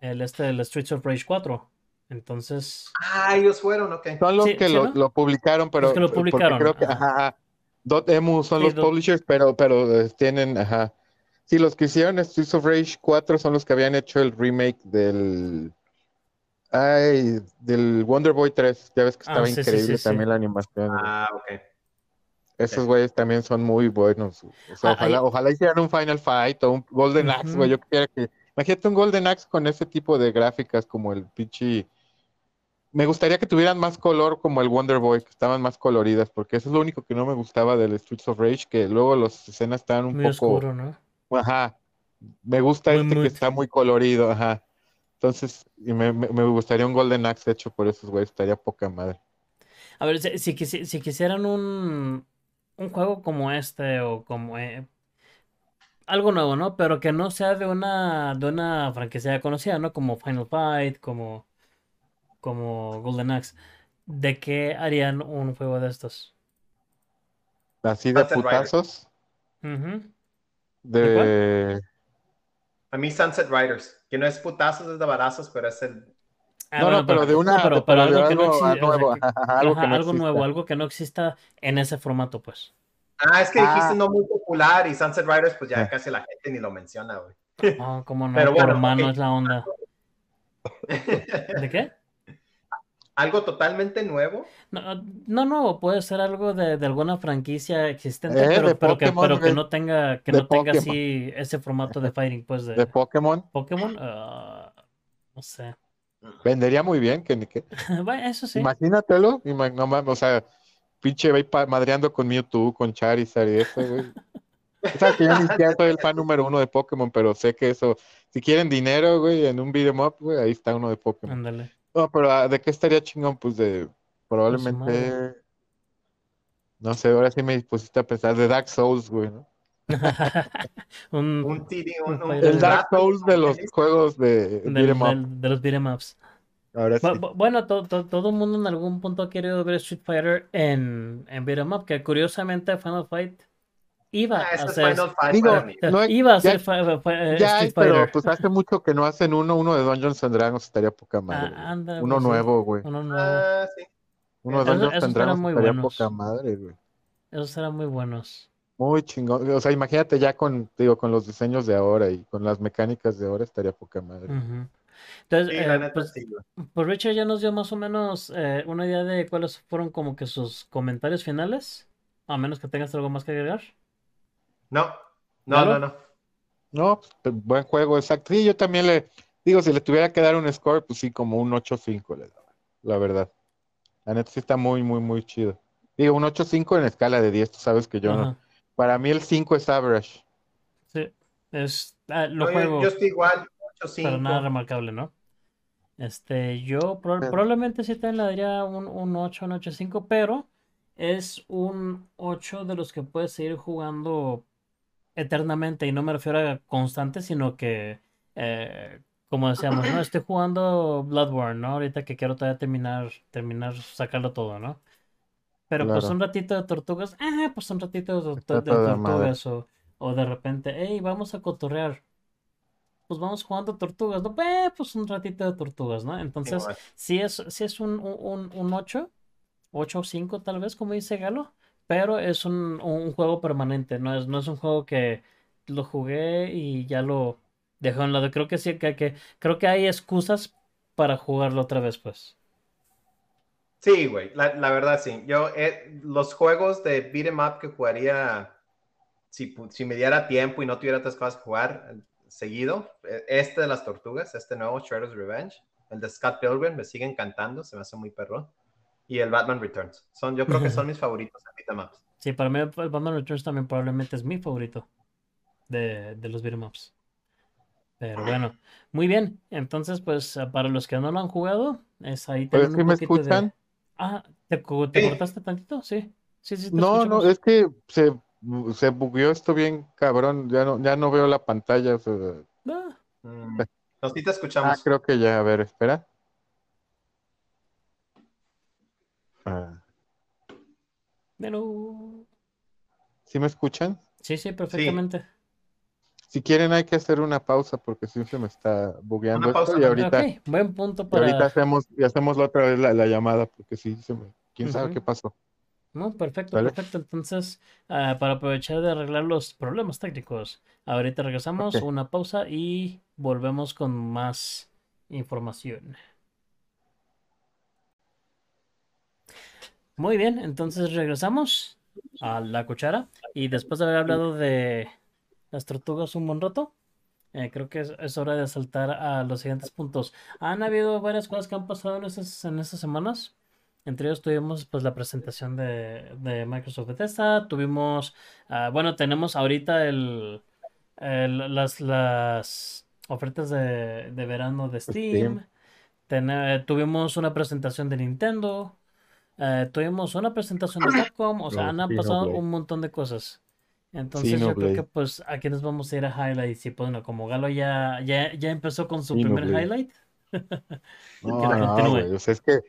el este, el Streets of Rage 4. Entonces, Ah, ellos fueron, ok. Son los Sí, que sí, lo, ¿no? lo publicaron, pero que lo publicaron, creo que ajá. ajá, Dotemu son Sí, los Dot- publishers, pero, pero eh, tienen, ajá. Sí, los que hicieron Streets of Rage 4 son los que habían hecho el remake del ay, del Wonder Boy 3. Ya ves que Ah, estaba sí, increíble sí, sí. también la animación. Ah, ok. Esos güeyes también son muy buenos. O sea, Ah, ojalá, ahí- ojalá hicieran un Final Fight o un Golden Axe, güey. Yo quisiera que. Imagínate un Golden Axe con ese tipo de gráficas como el pinche. Me gustaría que tuvieran más color como el Wonder Boy, que estaban más coloridas, porque eso es lo único que no me gustaba del Streets of Rage, que luego las escenas estaban un muy poco. oscuro, ¿no? Ajá. Me gusta Muy este que está muy colorido, ajá. Entonces, y me, me- me gustaría un Golden Axe hecho por esos güeyes, estaría poca madre. A ver, si, si, quisi- si quisieran un, un juego como este o como eh, algo nuevo, ¿no? Pero que no sea de una, de una franquicia ya conocida, ¿no? Como Final Fight, como, como Golden Axe. ¿De qué harían un juego de estos? Así de putazos, Ujú. de. A mí Sunset Riders, que no es putazos, es de barazos, pero es el... Ah, No, bueno, no, pero de una. no, pero, algo que no algo exi- o sea, nuevo, ajá, algo ajá, que no algo nuevo, exista. algo que no exista en ese formato, pues. Ah, es que dijiste Ah. no muy popular y Sunset Riders, pues ya Ah. casi la gente ni lo menciona, güey. No, como no, Pero bueno, mano ok. es la onda. ¿De qué? Algo totalmente nuevo. No, no, no, puede ser algo de, de alguna franquicia existente, Eh, pero, que, pero que no tenga, que no tenga Pokémon. así ese formato de fighting, pues, de, De Pokémon. Pokémon. ah, no sé. Vendería muy bien, que. Bueno, eso sí. Imagínatelo, ima- no mames, o sea, pinche va madreando con Mewtwo, con Charizard y eso, güey. O sea, que yo ni siquiera soy el fan número uno de Pokémon, pero sé que eso, si quieren dinero, güey, en un beat'em up, güey, ahí está uno de Pokémon. Ándale. No, pero ah, ¿de qué estaría chingón? Pues de, probablemente, no sé, ahora sí me pusiste a pensar de Dark Souls, güey, ¿no? Un, Un TD, un, un- El Dark Souls de los juegos de up, del- de los beat'em ups. ahora sí. Bu- bu- Bueno, to- to- todo el mundo en algún punto ha querido ver Street Fighter en, en beat'em up, que curiosamente Final Fight iba Ah, a eso es ser, Digo, no iba a ser Ya hay, pero pues hace mucho que no hacen uno, uno de Dungeons and Dragons estaría poca madre. Ah, anda, Uno sí. nuevo, güey. Uno nuevo. Ah, sí. Uno de Dungeons esos and eran Dragons muy estaría buenos. poca madre, güey. Esos eran muy buenos. Muy chingón. O sea, imagínate ya con, digo, con los diseños de ahora y con las mecánicas de ahora estaría poca madre. Entonces, Sí, eh, pues, pues Richard ya nos dio más o menos eh, una idea de cuáles fueron como que sus comentarios finales, a menos que tengas algo más que agregar. No, no, no, no. No, pues, buen juego, exacto. Sí, yo también le, digo, si le tuviera que dar un score, pues sí, como un 8-5 le daba, la verdad. La neta sí está muy, muy, muy chido. Digo, un 8-5 en escala de 10, tú sabes que yo no. Ajá. Para mí el 5 es average. Sí, es, ah, lo No, yo, juego, yo estoy igual, 8 pero nada 5. remarcable, ¿no? Este, yo proba- Pero- probablemente sí te le daría un, un 8, un 8.5, pero es un 8 de los que puedes seguir jugando eternamente, y no me refiero a constante, sino que, eh, como decíamos, ¿no? Estoy jugando Bloodborne, ¿no? Ahorita que quiero todavía terminar, terminar, sacarlo todo, ¿no? Pero pues un ratito de tortugas, ah, pues un ratito de, tortugas, o, o de repente, hey, vamos a cotorrear. Pues vamos jugando tortugas, ¿no? Eh, pues un ratito de tortugas, ¿no? Entonces, si es, si es un, un, un 8, 8 o 5 tal vez, como dice Galo, pero es un, un juego permanente, no es, no es un juego que lo jugué y ya lo dejé a un lado. Creo que sí, que, que, creo que hay excusas para jugarlo otra vez, pues. Sí, güey, la, verdad sí. Yo, eh, los juegos de beat 'em up que jugaría, si, si me diera tiempo y no tuviera otras cosas que jugar eh, seguido, eh, este de las tortugas, este nuevo Shredder's Revenge, el de Scott Pilgrim, me sigue encantando, se me hace muy perro. Y el Batman Returns. Son, yo creo que son mis favoritos en beat 'em ups. Sí, para mí el Batman Returns también probablemente es mi favorito de, de los beat'em ups. Pero bueno, muy bien. Entonces, pues ah, para los que no lo han jugado, es ahí Pues, ¿sí un me poquito de... escuchan? Ah, ¿te, co- te Sí. cortaste tantito? Sí. Sí, sí, te No, no, es que se, se bugueó esto bien cabrón, ya no, ya no veo la pantalla. o sea, Ah, Mm. No, sí te ah, escuchamos. creo que ya, a ver, espera. Ah, pero... ¿sí me escuchan? Sí, sí, perfectamente. Si quieren hay que hacer una pausa porque sí se me está bugueando Una esto pausa, y ¿no? ahorita, buen punto y ahorita para... hacemos, y hacemos la otra vez la, la llamada porque sí se me, quién sabe qué pasó. No, perfecto, ¿Vale? perfecto. Entonces, ah, para aprovechar de arreglar los problemas técnicos, ahorita regresamos, una pausa y volvemos con más información. Muy bien, entonces regresamos a la cuchara y después de haber hablado de las tortugas un buen rato, eh, creo que es, es hora de saltar a los siguientes puntos. Han habido varias cosas que han pasado en esas, en estas semanas. Entre ellos tuvimos pues la presentación de, de Microsoft Bethesda, tuvimos, ah, bueno, tenemos ahorita el, el- las, las ofertas de, de verano de Steam, tuvimos una presentación de Nintendo, eh, tuvimos una presentación de Capcom, o sea, Oh, han, han pasado Xenoblade. un montón de cosas. Entonces yo creo Xenoblade. que pues aquí nos vamos a ir a highlights y pues bueno, como Galo ya, ya, ya empezó con su primer Xenoblade. highlight. No, Que no, continúe. güey, o sea, es que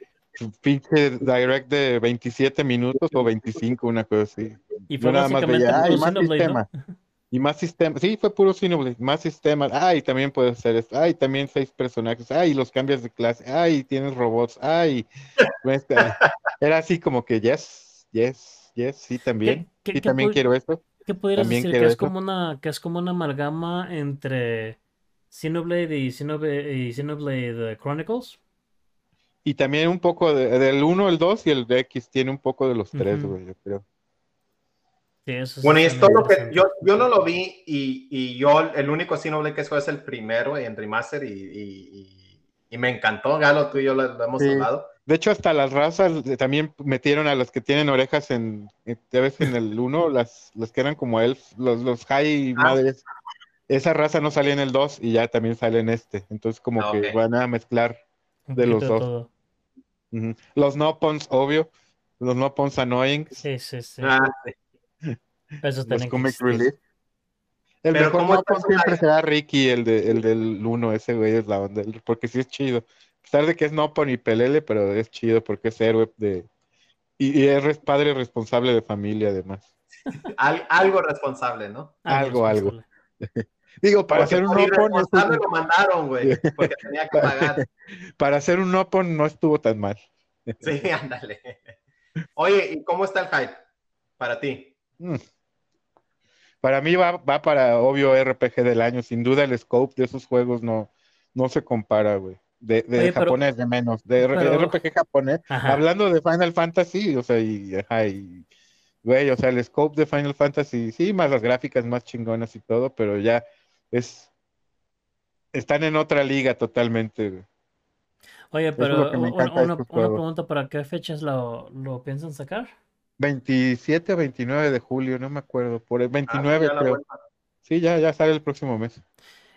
pinche direct de 27 minutos o 25, una cosa así. Y fue nada más ay, puro más ¿no? sistema. Y más sistema. Sí, fue puro Xenoblade. Más sistemas. Ay, también puede ser esto. Ay, también seis personajes. Ay, los cambias de clase. Ay, tienes robots. Ay. este, Era así como que, yes, yes, yes, sí, también. qué- Sí, qué también pu- quiero esto. ¿Qué pudieras También decir? Que es como una, que es como una amalgama entre Xenoblade y Xenoblade, y Xenoblade eh, Chronicles. Y también un poco de- del 1, el 2 y el de X. Tiene un poco de los tres, güey, yo creo. Sí, eso Bueno, y sí es todo lo que yo, yo no lo vi y, y yo el único Xenoblade que juego es el primero en remaster y, y, y- y me encantó, Galo, tú y yo lo, lo hemos Sí. hablado. De hecho, hasta las razas también metieron a los que tienen orejas en, eh, ya ves en el 1, las, los que eran como elf, los, los high Ah. madres. Esa raza no salía en el 2 y ya también sale en este. Entonces, como Ah, que van a mezclar. De los dos. todo. Los no-pons, obvio. Los no-pons annoying. Sí, sí, sí. Ah, Esos Los tienen comic relief. El Pero mejor ¿cómo no-pon está su siempre será Ricky, el, de, el del 1. Ese güey es la onda. Porque sí es chido. A pesar de que es no-pon y pelele, pero es chido porque es héroe de. Y, y es res- padre responsable de familia, además. al- algo responsable, ¿no? Algo, algo. Digo, para Porque hacer un por no-pon, no estuvo- lo mandaron, güey, porque tenía que pagar. para hacer un no-pon no estuvo tan mal. Sí, ándale. Oye, ¿y cómo está el hype para ti? Mm. Para mí va, va para obvio RPG del año. Sin duda el scope de esos juegos no, no se compara, güey. De, de Oye, pero- japonés, de menos. De pero- RPG japonés. Ajá. Hablando de Final Fantasy, o sea, y, ajá, y, güey, o sea, el scope de Final Fantasy, sí, más las gráficas más chingonas y todo, pero ya es. Están en otra liga totalmente, güey. Oye, es pero lo que me una, una- una pregunta, ¿para qué fechas lo, lo piensan sacar? 27 o 29 de julio, no me acuerdo. Por el Ah, 29, ya la creo. Sí, ya, ya sale el próximo mes.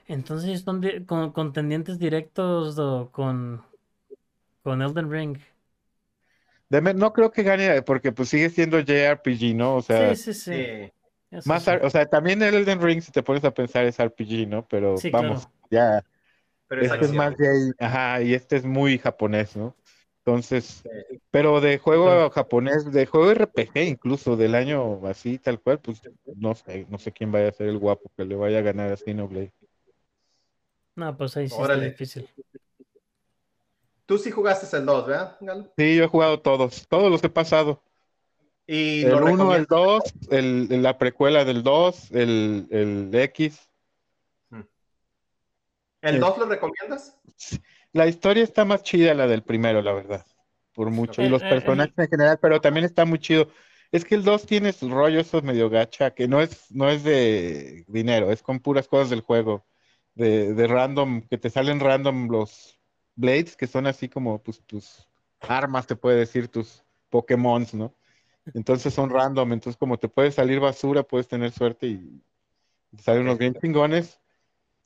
Entonces están di- con contendientes directos do- con, con Elden Ring. Deme- no creo que gane, porque pues sigue siendo JRPG, ¿no? O sea, Sí, sí, sí. Más, o sea, también el Elden Ring, si te pones a pensar, es RPG, ¿no? Pero Sí, vamos, claro. ya, Pero es este es acción. más de ahí, ajá, y este es muy japonés, ¿no? Entonces, Sí. pero de juego japonés, de juego RPG incluso, del año así, tal cual, pues no sé, no sé quién vaya a ser el guapo que le vaya a ganar a Xenoblade. No, pues ahí sí está Órale. difícil. Tú sí jugaste el 2, ¿verdad, Galo? Sí, yo he jugado todos, todos los he pasado. Y El lo 1, el recomiendas. 2, el, la precuela del 2, el, el X. ¿El el- 2 lo recomiendas? La historia está más chida la del primero, la verdad, por mucho. Y los el- personajes en general, pero también está muy chido. Es que el 2 tiene su rollo, eso medio gacha, que no es, no es de dinero, es con puras cosas del juego, de, de random, que te salen random los blades, que son así como pues, tus armas, te puede decir, tus Pokémons, ¿no? Entonces son random, entonces como te puede salir basura, puedes tener suerte y te salen unos bien chingones.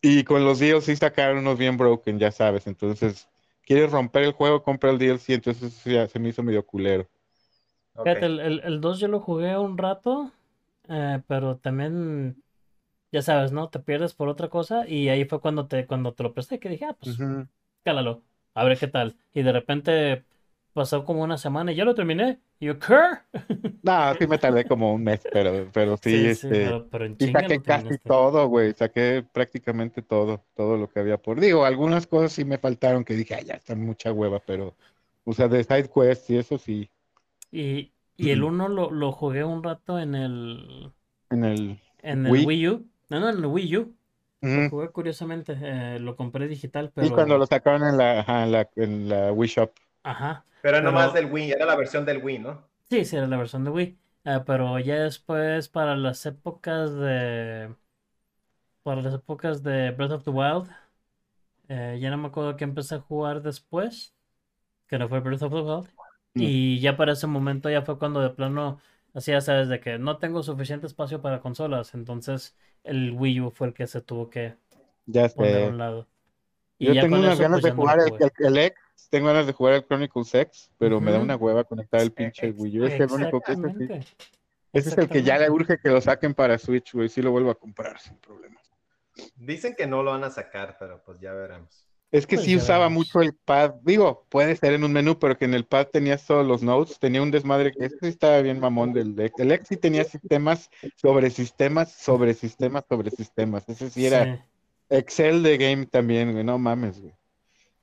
Y con los DLC sacaron unos bien broken, ya sabes. Entonces, quieres romper el juego, compra el DLC, entonces eso ya se me hizo medio culero. Fíjate, el, el, el 2 yo lo jugué un rato, eh, pero también, ya sabes, ¿no? Te pierdes por otra cosa y ahí fue cuando te, cuando te lo presté que dije, ah, pues Ujú. cálalo, a ver qué tal. Y de repente pasó como una semana y ya lo terminé. Y yo, ¿qué? No, sí me tardé como un mes, pero, pero sí, Sí, sí, este, pero, pero en chinga saqué casi todo, güey. Saqué prácticamente todo, todo lo que había por. Digo, algunas cosas sí me faltaron que dije, ay, ya está mucha hueva, pero, o sea, de side quest y eso sí, Y, y el 1 lo, lo jugué un rato en el, en el. en el Wii. Wii U. No, no, en el Wii U. Lo jugué curiosamente, eh, lo compré digital, pero... cuando lo sacaron en la, ajá, en la, en la Wii Shop. Ajá. Pero Pero- nomás del Wii, era la versión del Wii, ¿no? Sí, sí, era la versión de Wii. Eh, pero ya después, para las épocas de. Para las épocas de Breath of the Wild. eh, ya no me acuerdo que empecé a jugar después. Que no fue Breath of the Wild. Mm. Y ya para ese momento ya fue cuando de plano. Así ya sabes, de que no tengo suficiente espacio para consolas. Entonces el Wii U fue el que se tuvo que Ya poner a un lado. Y Yo ya tengo unas eso, ganas pues de no jugar el, el, el X, tengo ganas de jugar el Chronicles X, pero me da una hueva conectar el pinche ex- Wii U. Es el único que ese sí. Exactamente. Ese es el que ya le urge que lo saquen para Switch, güey. Sí lo vuelvo a comprar sin problemas. Dicen que no lo van a sacar, pero pues ya veremos. Es que Pues sí usaba veremos. mucho el pad. Digo, puede ser en un menú, pero que en el pad tenías todos los nodes. Tenía un desmadre que ese sí estaba bien mamón del X. El X sí tenía sistemas sobre sistemas, sobre sistemas, sobre sistemas. Ese sí era Sí. Excel de game también, güey. No mames, güey.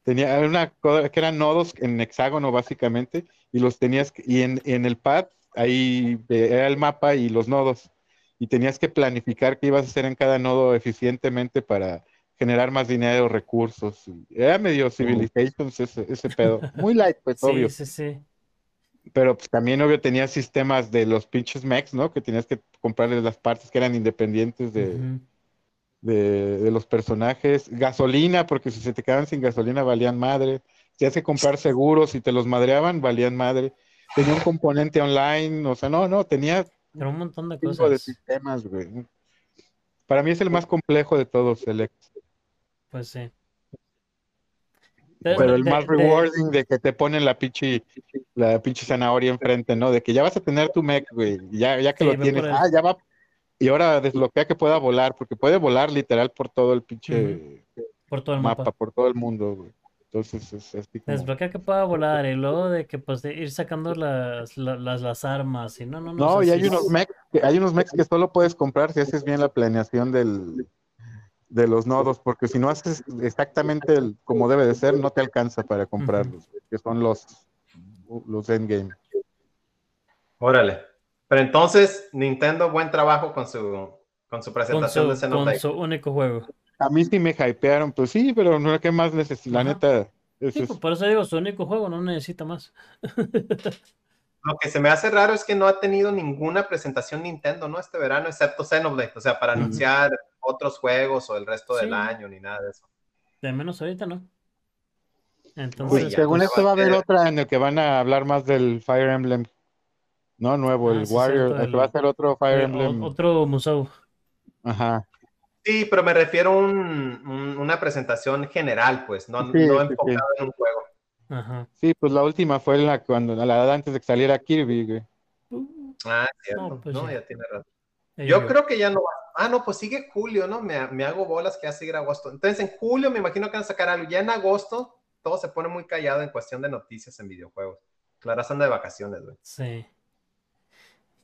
Tenía una cosa que eran nodos en hexágono básicamente y los tenías y en, en el pad ahí eh, era el mapa y los nodos y tenías que planificar qué ibas a hacer en cada nodo eficientemente para generar más dinero, recursos. era medio Civilizations ese, ese pedo. Muy light, pues Sí, obvio. sí, sí. Pero pues, también obvio tenía sistemas de los pinches mechs, ¿no? Que tenías que comprarles las partes que eran independientes de. De, de los personajes, gasolina, porque si se te quedaban sin gasolina valían madre, tenías que comprar seguros y te los madreaban, valían madre, tenía un componente online, o sea, no, no, tenía Pero un montón de un chingo de cosas. sistemas, güey. Para mí es el más complejo de todos, el X, Pues sí. De- pero el de- más rewarding de que te ponen la pinche, la pinche zanahoria enfrente, ¿no? De que ya vas a tener tu mech, güey, ya, ya que Sí, lo tienes, ah, ya va, y ahora desbloquea que pueda volar, porque puede volar literal por todo el pinche por todo el mapa, mapa. por todo el mundo, güey. Entonces es así como... Desbloquear que pueda volar y luego de que pues de ir sacando las, la- las, las armas y no, no, no. No, o y hay sí unos es- mechs, que- hay unos mechs que solo puedes comprar si haces bien la planeación del, de los nodos, porque si no haces exactamente el- como debe de ser, no te alcanza para comprarlos, que son los, los endgame. Órale. Pero entonces, Nintendo, buen trabajo con su, con su con presentación de su, con Xenoblade. su único juego. A mí sí me hypearon, pues sí, pero no, ¿qué más necesito? La Ajá. neta, es, Sí, es- pues, por eso digo, su único juego no necesita más. Lo que se me hace raro es que no ha tenido ninguna presentación Nintendo, ¿no? Este verano, excepto Xenoblade. O sea, para anunciar otros juegos o el resto del año, ni nada de eso. De menos ahorita, ¿no? pues, Entonces, ya, según pues, esto va a haber otra en el que van a hablar más del Fire Emblem, no nuevo, Ah, el sí, Warrior, cierto, el que va a ser otro Fire eh, Emblem, otro museo. ajá. Sí, pero me refiero a un- un- una presentación general, pues, no, Sí, no sí, sí. enfocada en un juego. Ajá. Sí, pues la última fue la cuando la antes de que saliera Kirby, güey. Ah, cierto. No, No, pues ya. ya tiene razón. Yo creo que ya no va. Ah, no, pues sigue julio, ¿no? Me, me hago bolas que va a seguir agosto. Entonces, en julio me imagino que van a sacar algo. Ya en agosto todo se pone muy callado en cuestión de noticias en videojuegos. Clara anda de vacaciones, güey. Sí.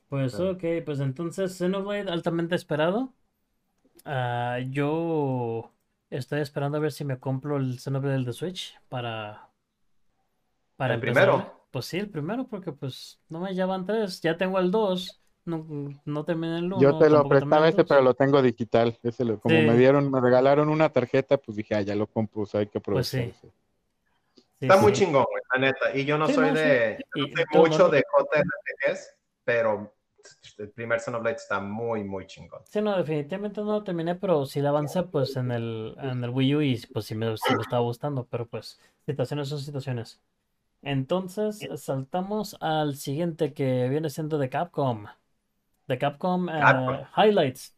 Pues ok, pues entonces Xenoblade altamente esperado. Ah, yo estoy esperando a ver si me compro el Xenoblade de Switch para... para ¿El primero? Pues sí, el primero, porque pues no me llevan tres. Ya tengo el 2. No, no terminé el 1. Yo te lo prestaba ese, pero lo tengo digital. Ese como me dieron, me regalaron una tarjeta, pues dije, ah, ya lo compro, hay que pues aprovechar. Pues Está muy chingón, la neta. Y yo no soy de mucho de JRPGs, pero el primer Xenoblade está muy, muy chingón. Sí, no, definitivamente no lo terminé, pero sí la avancé pues en el, en el Wii U y pues sí me, sí me estaba gustando, pero pues situaciones son situaciones. Entonces saltamos al siguiente que viene siendo de Capcom. De Capcom, eh, Highlights.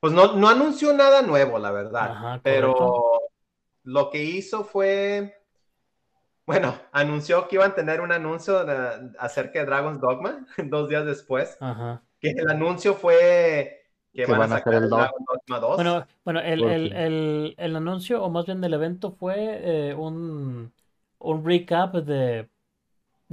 Pues no, no anunció nada nuevo, la verdad. pero lo que hizo fue, bueno, anunció que iban a tener un anuncio acerca de Dragon's Dogma dos días después. Que el anuncio fue que, van, a sacar el Dragon's Dogma 2. Bueno, bueno el, el, el, el, anuncio, o más bien del evento, fue eh, un, un recap de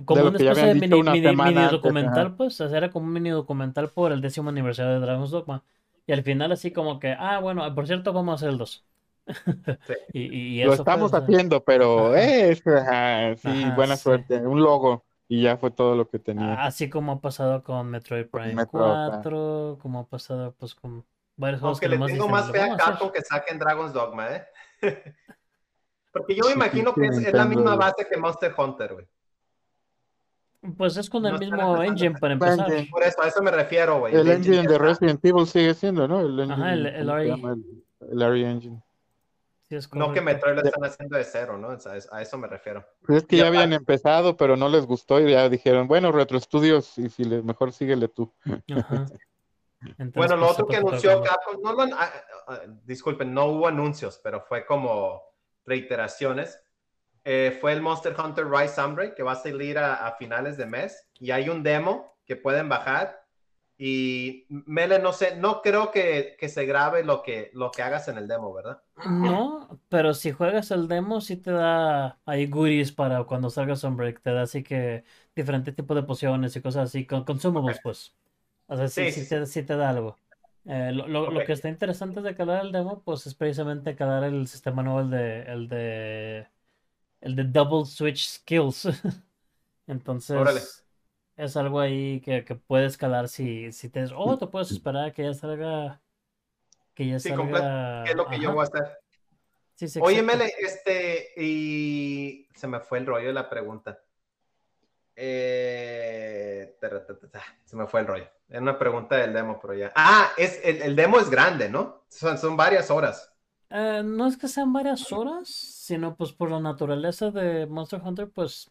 como una especie de mini, mini, documental, pues, era como un mini documental por el décimo aniversario de Dragon's Dogma. Y al final así como que, ah, bueno, por cierto, vamos a hacer el 2. y, Lo estamos haciendo, pero es, sí, buena suerte, un logo y ya fue todo lo que tenía. Así como ha pasado con Metroid Prime 4, como ha pasado pues con varios juegos Aunque le tengo más fe a Capcom que saquen Dragon's Dogma, ¿eh? Porque yo me imagino que es, la misma base que Monster Hunter, güey. Pues es con el mismo engine para empezar. Por eso, a eso me refiero, güey. El, engine, de Resident Evil sigue siendo, ¿no? El engine, Ajá, el, el, RE. el, RE engine no que Metroid lo están haciendo de cero, ¿no? A eso me refiero. Pues es que ya habían empezado, pero no les gustó y ya dijeron, bueno, Retro Studios, y si le, mejor síguele tú. bueno, lo pues, otro que anunció Capcom, no lo, ah, ah, disculpen, no hubo anuncios, pero fue como reiteraciones. Eh, fue el Monster Hunter Rise Sunbreak que va a salir a finales de mes y hay un demo que pueden bajar y Mele, no sé, no creo que, se grabe lo que, lo que hagas en el demo, ¿verdad? No, pero si juegas el demo, sí te da ahí goodies para cuando salga Sunbreak. Te da así que diferentes tipos de pociones y cosas así, con consumables, pues. O sea, sí, sí, Te, da algo. Eh, lo, que está interesante de calar el demo, pues es precisamente calar el sistema nuevo, el de, el de, el de Double Switch Skills. Entonces es algo ahí que, que puedes calar si, si te... Oh, te puedes esperar que ya salga... Que ya sí, salga... ¿Qué es lo que yo voy a hacer? Sí, sí, Oye, Mele, este... Y se me fue el rollo de la pregunta. Eh... Se me fue el rollo. Es una pregunta del demo, pero ya. Ah, es, el, el demo es grande, ¿no? Son, son varias horas. Eh, no es que sean varias horas, sino pues por la naturaleza de Monster Hunter, pues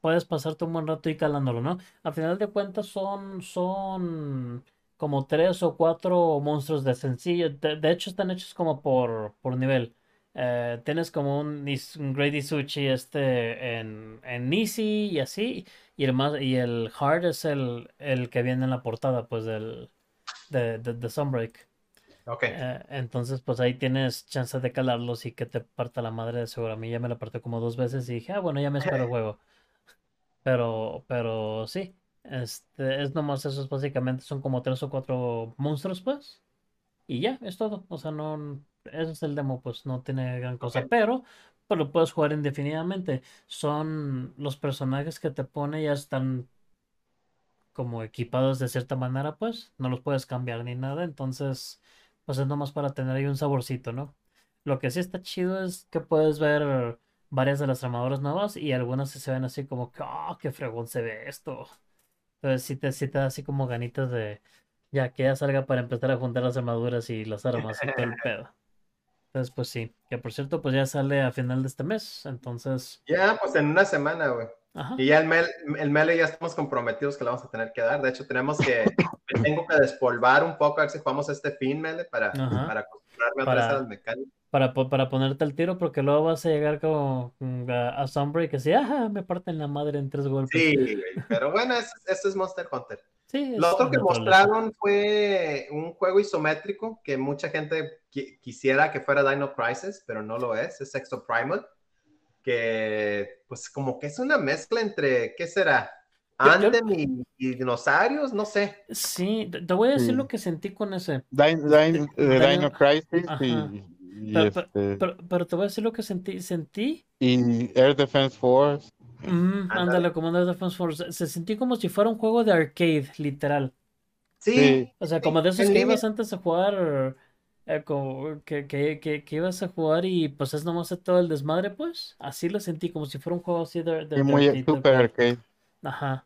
puedes pasarte un buen rato y calándolo, ¿no? A final de cuentas son, son como tres o cuatro monstruos de sencillo. De, hecho, están hechos como por, por nivel. Eh, tienes como un, un Great Isuchi este en, en Easy y así. Y el más, y el Hard es el, el que viene en la portada, pues, del de, de, Sunbreak. Ok. Eh, entonces, pues ahí tienes chance de calarlos y que te parta la madre de seguro. A mí ya me la partió como dos veces y dije, ah, bueno, ya me espero el juego. Pero, pero sí, este, es nomás esos básicamente son como tres o cuatro monstruos, pues. Y ya, es todo. O sea, no, ese es el demo, pues no tiene gran cosa. Pero, pero lo puedes jugar indefinidamente. Son los personajes que te pone ya están como equipados de cierta manera, pues. No los puedes cambiar ni nada. Entonces, pues es nomás para tener ahí un saborcito, ¿no? Lo que sí está chido es que puedes ver varias de las armaduras nuevas y algunas se ven así como que, oh, qué fregón se ve esto. Entonces sí te, sí te da así como ganitas de, ya que ya salga para empezar a juntar las armaduras y las armas y todo el pedo. Entonces, pues sí, que por cierto, pues ya sale a final de este mes, entonces... Ya, pues en una semana, güey. Y ya el Mel, el Mele ya estamos comprometidos que le vamos a tener que dar. De hecho, tenemos que, tengo que despolvar un poco a ver si jugamos este fin, Mele, para, para acostumbrarme a para, mecánicas para, para ponerte al tiro, porque luego vas a llegar como mm, a, a y que así, ajá, me parten la madre en tres golpes. Sí, pero bueno, esto es Monster Hunter. Sí, Lo otro que mostraron fue un juego isométrico que mucha gente qui- quisiera que fuera Dino Crisis, pero no lo es, es Exo Primal, que pues como que es una mezcla entre, ¿qué será? Yo- yo- y, y dinosaurios, no sé. Sí, te te voy a decir Sí. lo que sentí con ese. Din- Din- eh, Dino- Dino Crisis Ajá. y, y Pero- este, Pero, pero te voy a decir lo que sentí. Sentí, y Air Defense Force. mm, Ándale. ándale, Commander Defense Force. Se sentí como si fuera un juego de arcade, literal. Sí, Sí. O sea, como de esos que ibas antes a jugar, eh, como que, que, que, que ibas a jugar y pues es nomás todo el desmadre, pues. Así lo sentí, como si fuera un juego así de, de- Y de muy arcade, super arcade. Ajá.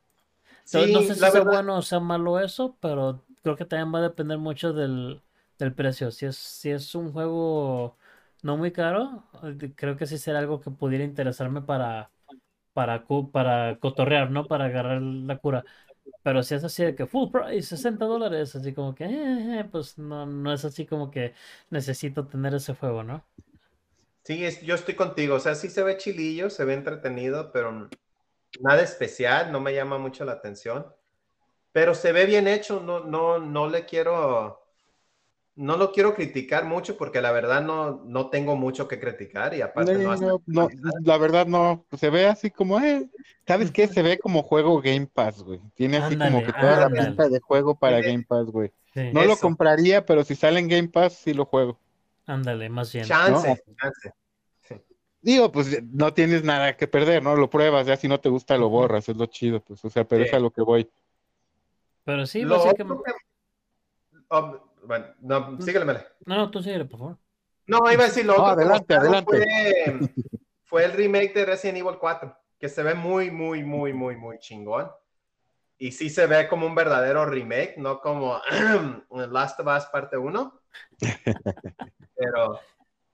sí, Entonces, no sé si sea verdad, bueno o sea malo eso, pero creo que también va a depender mucho del, del precio. Si es, si es un juego no muy caro, eh, creo que sí será algo que pudiera interesarme para, para, para cotorrear, ¿no? Para agarrar la cura. Pero si es así de que full price, 60 dólares, así como que, eh, eh, pues no, no es así como que necesito tener ese juego, ¿no? sí, es- yo estoy contigo, o sea, sí se ve chilillo, se ve entretenido, pero nada especial, no me llama mucho la atención. Pero se ve bien hecho, no, no, no le quiero, no lo quiero criticar mucho porque la verdad no, no tengo mucho que criticar y aparte no hace- No, no, la verdad no, se ve así como, eh, ¿sabes qué? Se ve como juego Game Pass, güey. Tiene así como que toda la pinta de juego para Game Pass, güey. Sí, No lo compraría, pero si sale en Game Pass, sí lo juego. ándale, más bien. chance, No. chance. Digo, pues no tienes nada que perder, ¿no? Lo pruebas, ya si no te gusta lo borras, es lo chido, pues, o sea, pero Sí. es a lo que voy. Pero sí, Lo básicamente... otro que- bueno, no, síguele, Mele. No, no, tú síguele, por favor. No, iba a decir lo No, otro. adelante, adelante. Fue, fue el remake de Resident Evil 4, que se ve muy, muy, muy, muy, muy chingón. Y sí se ve como un verdadero remake, no como Last of Us parte 1. Pero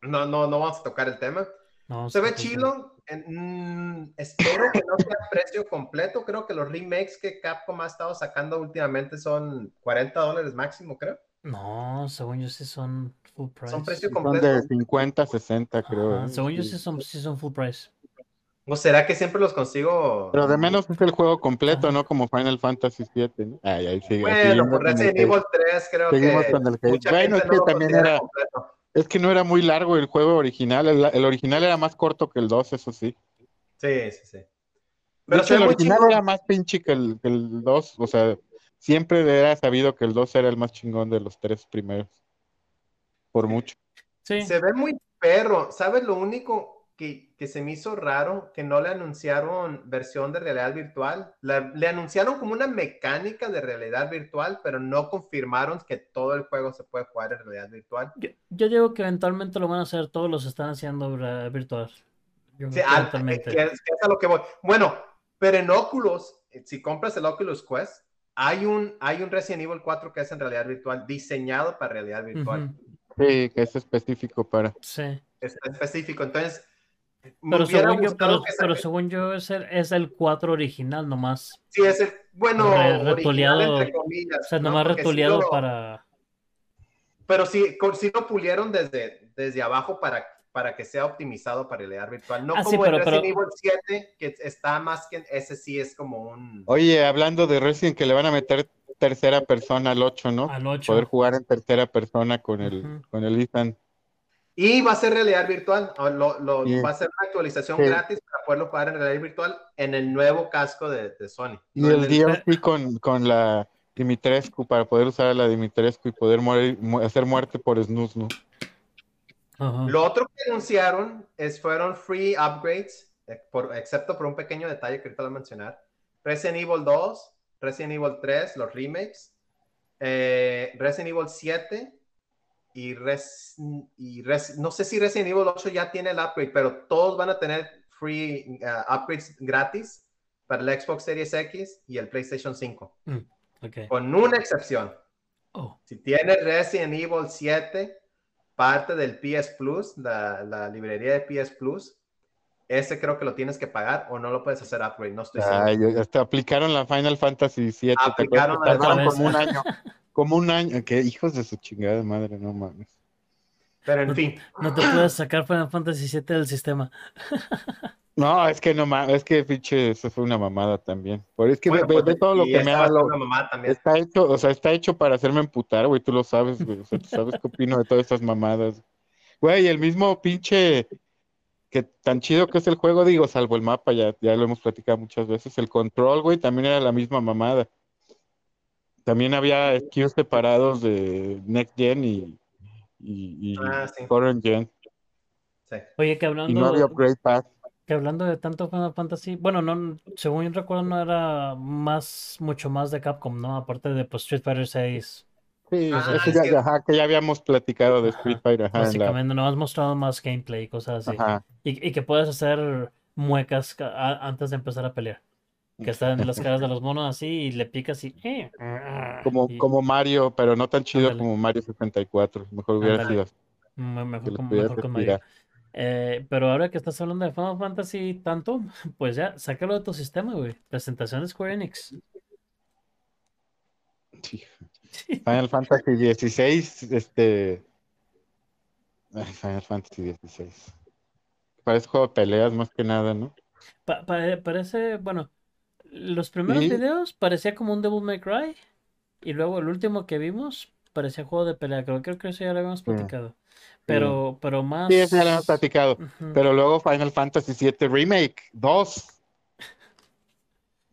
no, no, no vamos a tocar el tema. No, Se ve chilo. en- mm, espero que no sea precio completo. Creo que los remakes que Capcom ha estado sacando últimamente son 40 dólares máximo, creo. No, según yo sí son full price. Son precio Son completo. de 50, 60, creo. Ajá, ¿eh? según yo Sí. son, sí son full price. ¿O será que siempre los consigo? Pero de menos es el juego completo, Ajá. ¿no? Como Final Fantasy VII, ¿no? Ay, ay, sigue. Bueno, por Resident. Evil 3 creo Seguimos que con el mucha Bueno, gente es que no también era- completo. Es que no era muy largo el juego original. El, el original era más corto que el 2, eso sí. Sí, sí, sí. De Pero hecho, el original chingón. era más pinche que el, que el 2. O sea, siempre era sabido que el 2 era el más chingón de los tres primeros. Por mucho. Sí, Se ve muy perro. ¿Sabes lo único que, que se me hizo raro? Que no le anunciaron versión de realidad virtual. La- le anunciaron como una mecánica de realidad virtual, pero no confirmaron que todo el juego se puede jugar en realidad virtual. yo, yo digo que eventualmente lo van a hacer, todos los están haciendo virtual. Yo Sí, ah, que es, que es a lo que voy. Bueno, pero en Oculus, eh, si compras el Oculus Quest, hay un, hay un Resident Evil 4 que es en realidad virtual, diseñado para realidad virtual. Sí, que es específico para. Sí, Está específico. Entonces, pero según yo, pero, según yo es el, es el 4 original nomás. Sí, es el, bueno, Re- retuleado, entre comillas. O sea, ¿no? nomás sí retuleado lo- para... Pero sí, sí lo pulieron desde, desde abajo para, para que sea optimizado para realidad virtual. No Ah, sí, como pero- el Resident pero- Evil 7, que está más que... Ese sí es como un... Oye, hablando de Resident, que le van a meter tercera persona al 8, ¿no? Al 8. Poder jugar en tercera persona con el, Ujú. con el Ethan. Y va a ser realidad virtual. lo- lo- Sí. Va a ser una actualización Sí. gratis para poderlo jugar en realidad virtual en el nuevo casco de, de Sony. Y el el- DLC con, con la Dimitrescu para poder usar a la Dimitrescu y poder morir, mu- hacer muerte por snus, ¿no? Ajá. Lo otro que anunciaron es, fueron free upgrades, eh, por- excepto por un pequeño detalle que ahorita voy a mencionar. Resident Evil 2, Resident Evil 3, los remakes, eh, Resident Evil 7 y, Res- y Res- no sé si Resident Evil 8 ya tiene el upgrade, pero todos van a tener free uh, upgrades gratis para el Xbox Series X y el PlayStation 5, Ok. con una excepción. Oh, Si tienes Resident Evil 7, parte del PS Plus, la, la librería de PS Plus, ese creo que lo tienes que pagar o no lo puedes hacer upgrade, no estoy seguro. Ay, hasta aplicaron la Final Fantasy VII. ¿te Aplicaron que la- como un año. Como un año. Que hijos de su chingada madre, no mames. Pero en fin, no te puedes sacar Final Fantasy VII del sistema. No, es que no mames, es que pinche, eso fue una mamada también. Por es que Bueno, ve, pues, ve todo lo que me ha está hecho, o sea, está hecho para hacerme emputar, güey, tú lo sabes, güey. O sea, tú sabes qué opino de todas estas mamadas. Güey, el mismo pinche que tan chido que es el juego, digo, salvo el mapa, ya, ya lo hemos platicado muchas veces. El control, güey, también era la misma mamada. También había skills separados de Next Gen y, y, y Ah, sí. Current Gen. Sí. Oye, que Y no hablando, había upgrade path. Que hablando de tanto Final Fantasy, bueno, no, según yo recuerdo, no era más, mucho más de Capcom, ¿no? Aparte de pues, Street Fighter 6. Sí, Ah, eso es ya, que- ajá, que ya habíamos platicado de Street Fighter, ajá, en la- Básicamente, no has mostrado más gameplay y cosas así. ajá. Y, y que puedes hacer muecas a- antes de empezar a pelear. Que están en las caras de los monos así y le picas y... eh, Como, y como Mario, pero no tan chido Ándale. como Mario 64. Mejor hubiera Ándale. sido mejor, pudieras mejor con Mario. Eh, pero ahora que estás hablando de Final Fantasy tanto, pues ya, sácalo de tu sistema, güey. Presentación de Square Enix. Sí. Final Fantasy XVI, este. Final Fantasy XVI. Parece juego de peleas más que nada, ¿no? Pa- pare- parece, bueno, los primeros Sí. videos parecía como un Devil May Cry. Y luego el último que vimos parecía juego de pelea. Creo, creo que eso ya lo habíamos platicado. Pero, pero más. Sí, eso ya lo hemos platicado. Pero luego Final Fantasy VII Remake 2.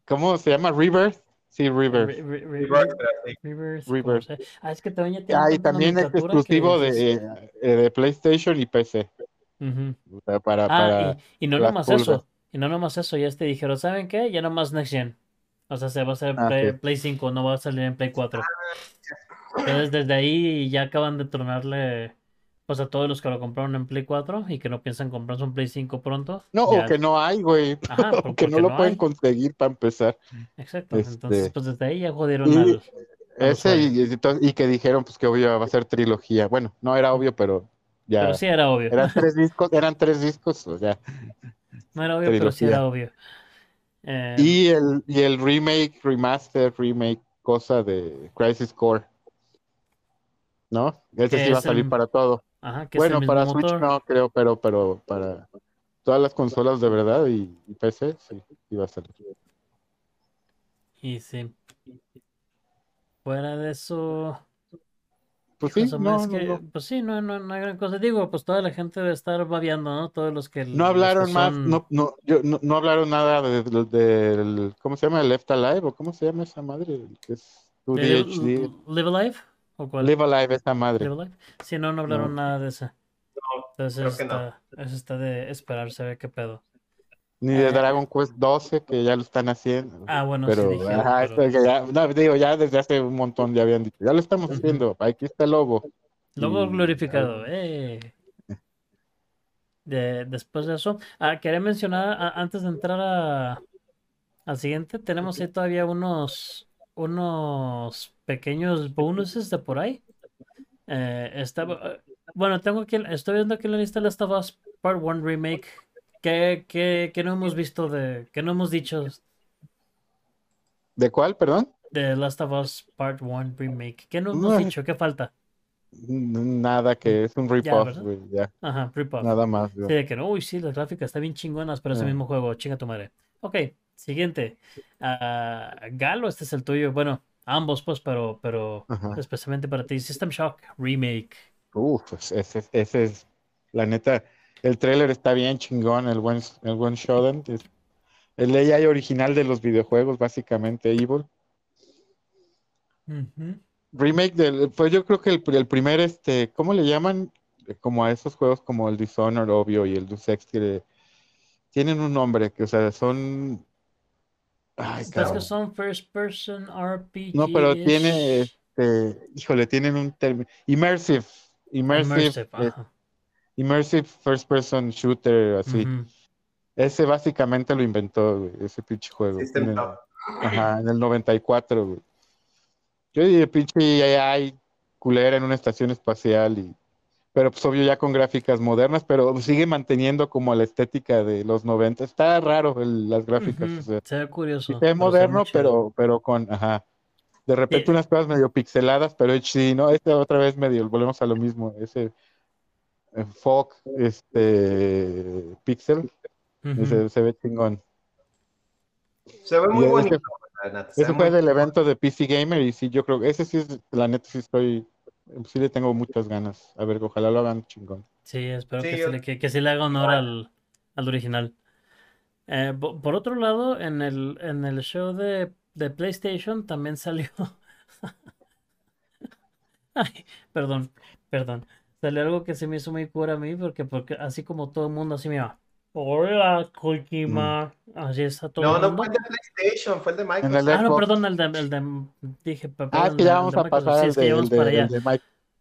¿Cómo se llama? Rebirth. Sí, Rebirth. Re- re- re- Rebirth. Ah, es que también ya tiene Ah, y también es que exclusivo de, eh, de PlayStation y PC. O sea, para, Ah, para... y, y no nomás pulgas. eso. Y no nomás eso. Ya te dijeron, ¿saben qué? Ya nomás Next Gen. O sea, se va a hacer Ah, Play, sí. Play 5, no va a salir en Play 4. Entonces, desde ahí ya acaban de tronarle pues a todos los que lo compraron en Play 4 y que no piensan comprarse un Play 5 pronto. No, ya- o que no hay, güey. Ajá, O que no lo no pueden hay. conseguir para empezar. Exacto. Este, Entonces, pues desde ahí ya jodieron y- al. Ese y, y to- y que dijeron pues que obvio va a ser trilogía. Bueno, no era obvio, pero ya. Pero sí era obvio. Eran tres discos, eran tres discos, o sea. No era obvio, pero sí era obvio. Eh, Y el, y el remake, remaster, remake, cosa de Crisis Core. ¿No? Ese sí va a salir el- para todo. ajá, que Bueno, para Switch motor. no creo, pero, pero para todas las consolas de verdad y, y PC, sí, sí va a salir. Y sí. Fuera de eso. Pues de sí, no, no, no. pues sí, no, no, no hay gran cosa. Digo, pues toda la gente debe estar babeando, ¿no? Todos los que No que hablaron más, son- no, no, yo, no, no hablaron nada de- de- del, ¿cómo se llama? Left Alive, o ¿cómo se llama esa madre? Que es ¿De 2D Live, HD. Live Alive? ¿O cuál? Live Alive, esa madre. Live Alive. Sí, no, no hablaron No. nada de eso. Entonces creo que no. está, eso está de esperarse a ver qué pedo. Ni de Eh. Dragon Quest 12, que ya lo están haciendo. Ah, bueno, sí pero, dijeron, ajá, pero- esto que ya, no, digo, ya desde hace un montón ya habían dicho, ya lo estamos haciendo, aquí está el lobo. Logo Y- glorificado, eh. De, después de eso, ah, quería mencionar, a- antes de entrar a, al siguiente, tenemos ahí todavía unos, unos pequeños bonuses de por ahí. Eh, estaba, eh, bueno, tengo aquí, estoy viendo aquí en la lista Last of Us Part 1 Remake. que que que no hemos visto de, que no hemos dicho ¿De cuál, perdón? de Last of Us Part 1 Remake? ¿Qué no hemos No. dicho? ¿Qué falta? Nada, que es un rip-off, güey, ya, Ajá, rip-off. nada más. Sí, de que no, uy, sí, las gráficas están bien chingonas, pero ese Ah. mismo juego, chinga tu madre. Ok, siguiente. Ah, Galo, este es el tuyo. Bueno, ambos, pues, pero, pero Ajá. especialmente para ti. System Shock Remake. Uf, pues ese, es- ese es, la neta, el tráiler está bien chingón, el buen, el buen Shodan, es el AI original de los videojuegos, básicamente, Evil. Remake del, pues yo creo que el, el primer, este, ¿cómo le llaman? Como a esos juegos como el Dishonored, obvio, y el Deus Ex, que tienen un nombre, que, o sea, son... Ay, Es cabrón. que son first person RPG. No, pero tiene, este, híjole, tienen un término, immersive, immersive, Immersive, eh, ajá. immersive first person shooter, así. Ese básicamente lo inventó, güey, ese pinche juego. System en el, ajá, en el 94, güey. Yo dije, pinche AI culera en una estación espacial y... Pero pues obvio ya con gráficas modernas, pero sigue manteniendo como la estética de los 90. Está raro el- las gráficas, Ujú. o sea, Se ve curioso. sí se ve pero se ve muy moderno, pero, pero con, ajá. De repente Sí. unas cosas medio pixeladas, pero HD, ¿no? Este otra vez medio, volvemos a lo mismo, ese eh, fog, este, pixel, se, se ve chingón. Se ve muy Y bonito. ese- Ese fue muy- del evento de PC Gamer y sí, yo creo que ese sí es, la neta sí estoy, sí le tengo muchas ganas. A ver, ojalá lo hagan chingón. Sí, espero Sí, que, yo- se le, que, que sí le haga honor al, al original. Eh, po- por otro lado, en el, en el show de, de PlayStation también salió. Ay, perdón, perdón. Salió algo que se me hizo muy cura a mí, porque, porque así como todo el mundo así me va. Hola, Kojima. Así está todo No, no fue el de PlayStation, fue el de Microsoft. Ah, no, perdón, el de, el de dije, Ah, perdón, que el ya de- vamos a Microsoft. pasar Sí, es que vamos de- para allá.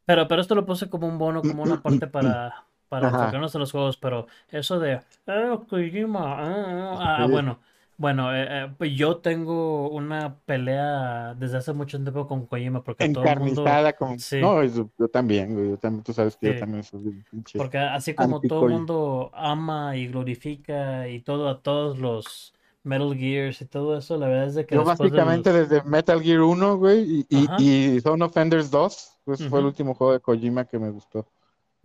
Pero, pero esto lo puse como un bono, como una parte para, para enfocarnos en los juegos, pero eso de, eh, Kojima, ah, ah, ah, Sí. bueno, bueno, eh, eh, pues yo tengo una pelea desde hace mucho tiempo con Kojima porque todo el mundo, Encarnizada con... sí. No, yo, yo también, yo también, tú sabes que Sí. yo también soy porque así como todo el mundo ama y glorifica y todo a todos los Metal Gears y todo eso, la verdad es de que Yo básicamente desde Metal Gear 1, güey, y, y, y Zone of Enders 2, pues fue el último juego de Kojima que me gustó.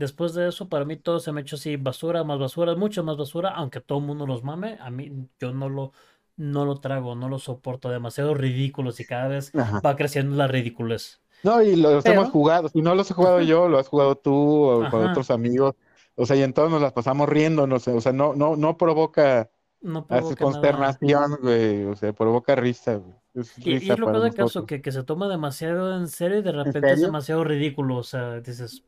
Después de eso, para mí todo se me ha hecho así, basura, más basura, mucho más basura, aunque todo el mundo los mame, a mí yo no lo, no lo trago, no lo soporto, demasiado ridículos y cada vez Ajá. va creciendo la ridiculez. No, y los Pero- hemos jugado. Si no los he jugado yo, lo has jugado tú o con otros amigos. O sea, y en todos nos las pasamos riéndonos. O sea, no, no, no provoca No provoca consternación, güey. O sea, provoca risa, güey. Y, y lo peor del caso, que, que se toma demasiado en serio y de repente es demasiado ridículo, o sea, dices,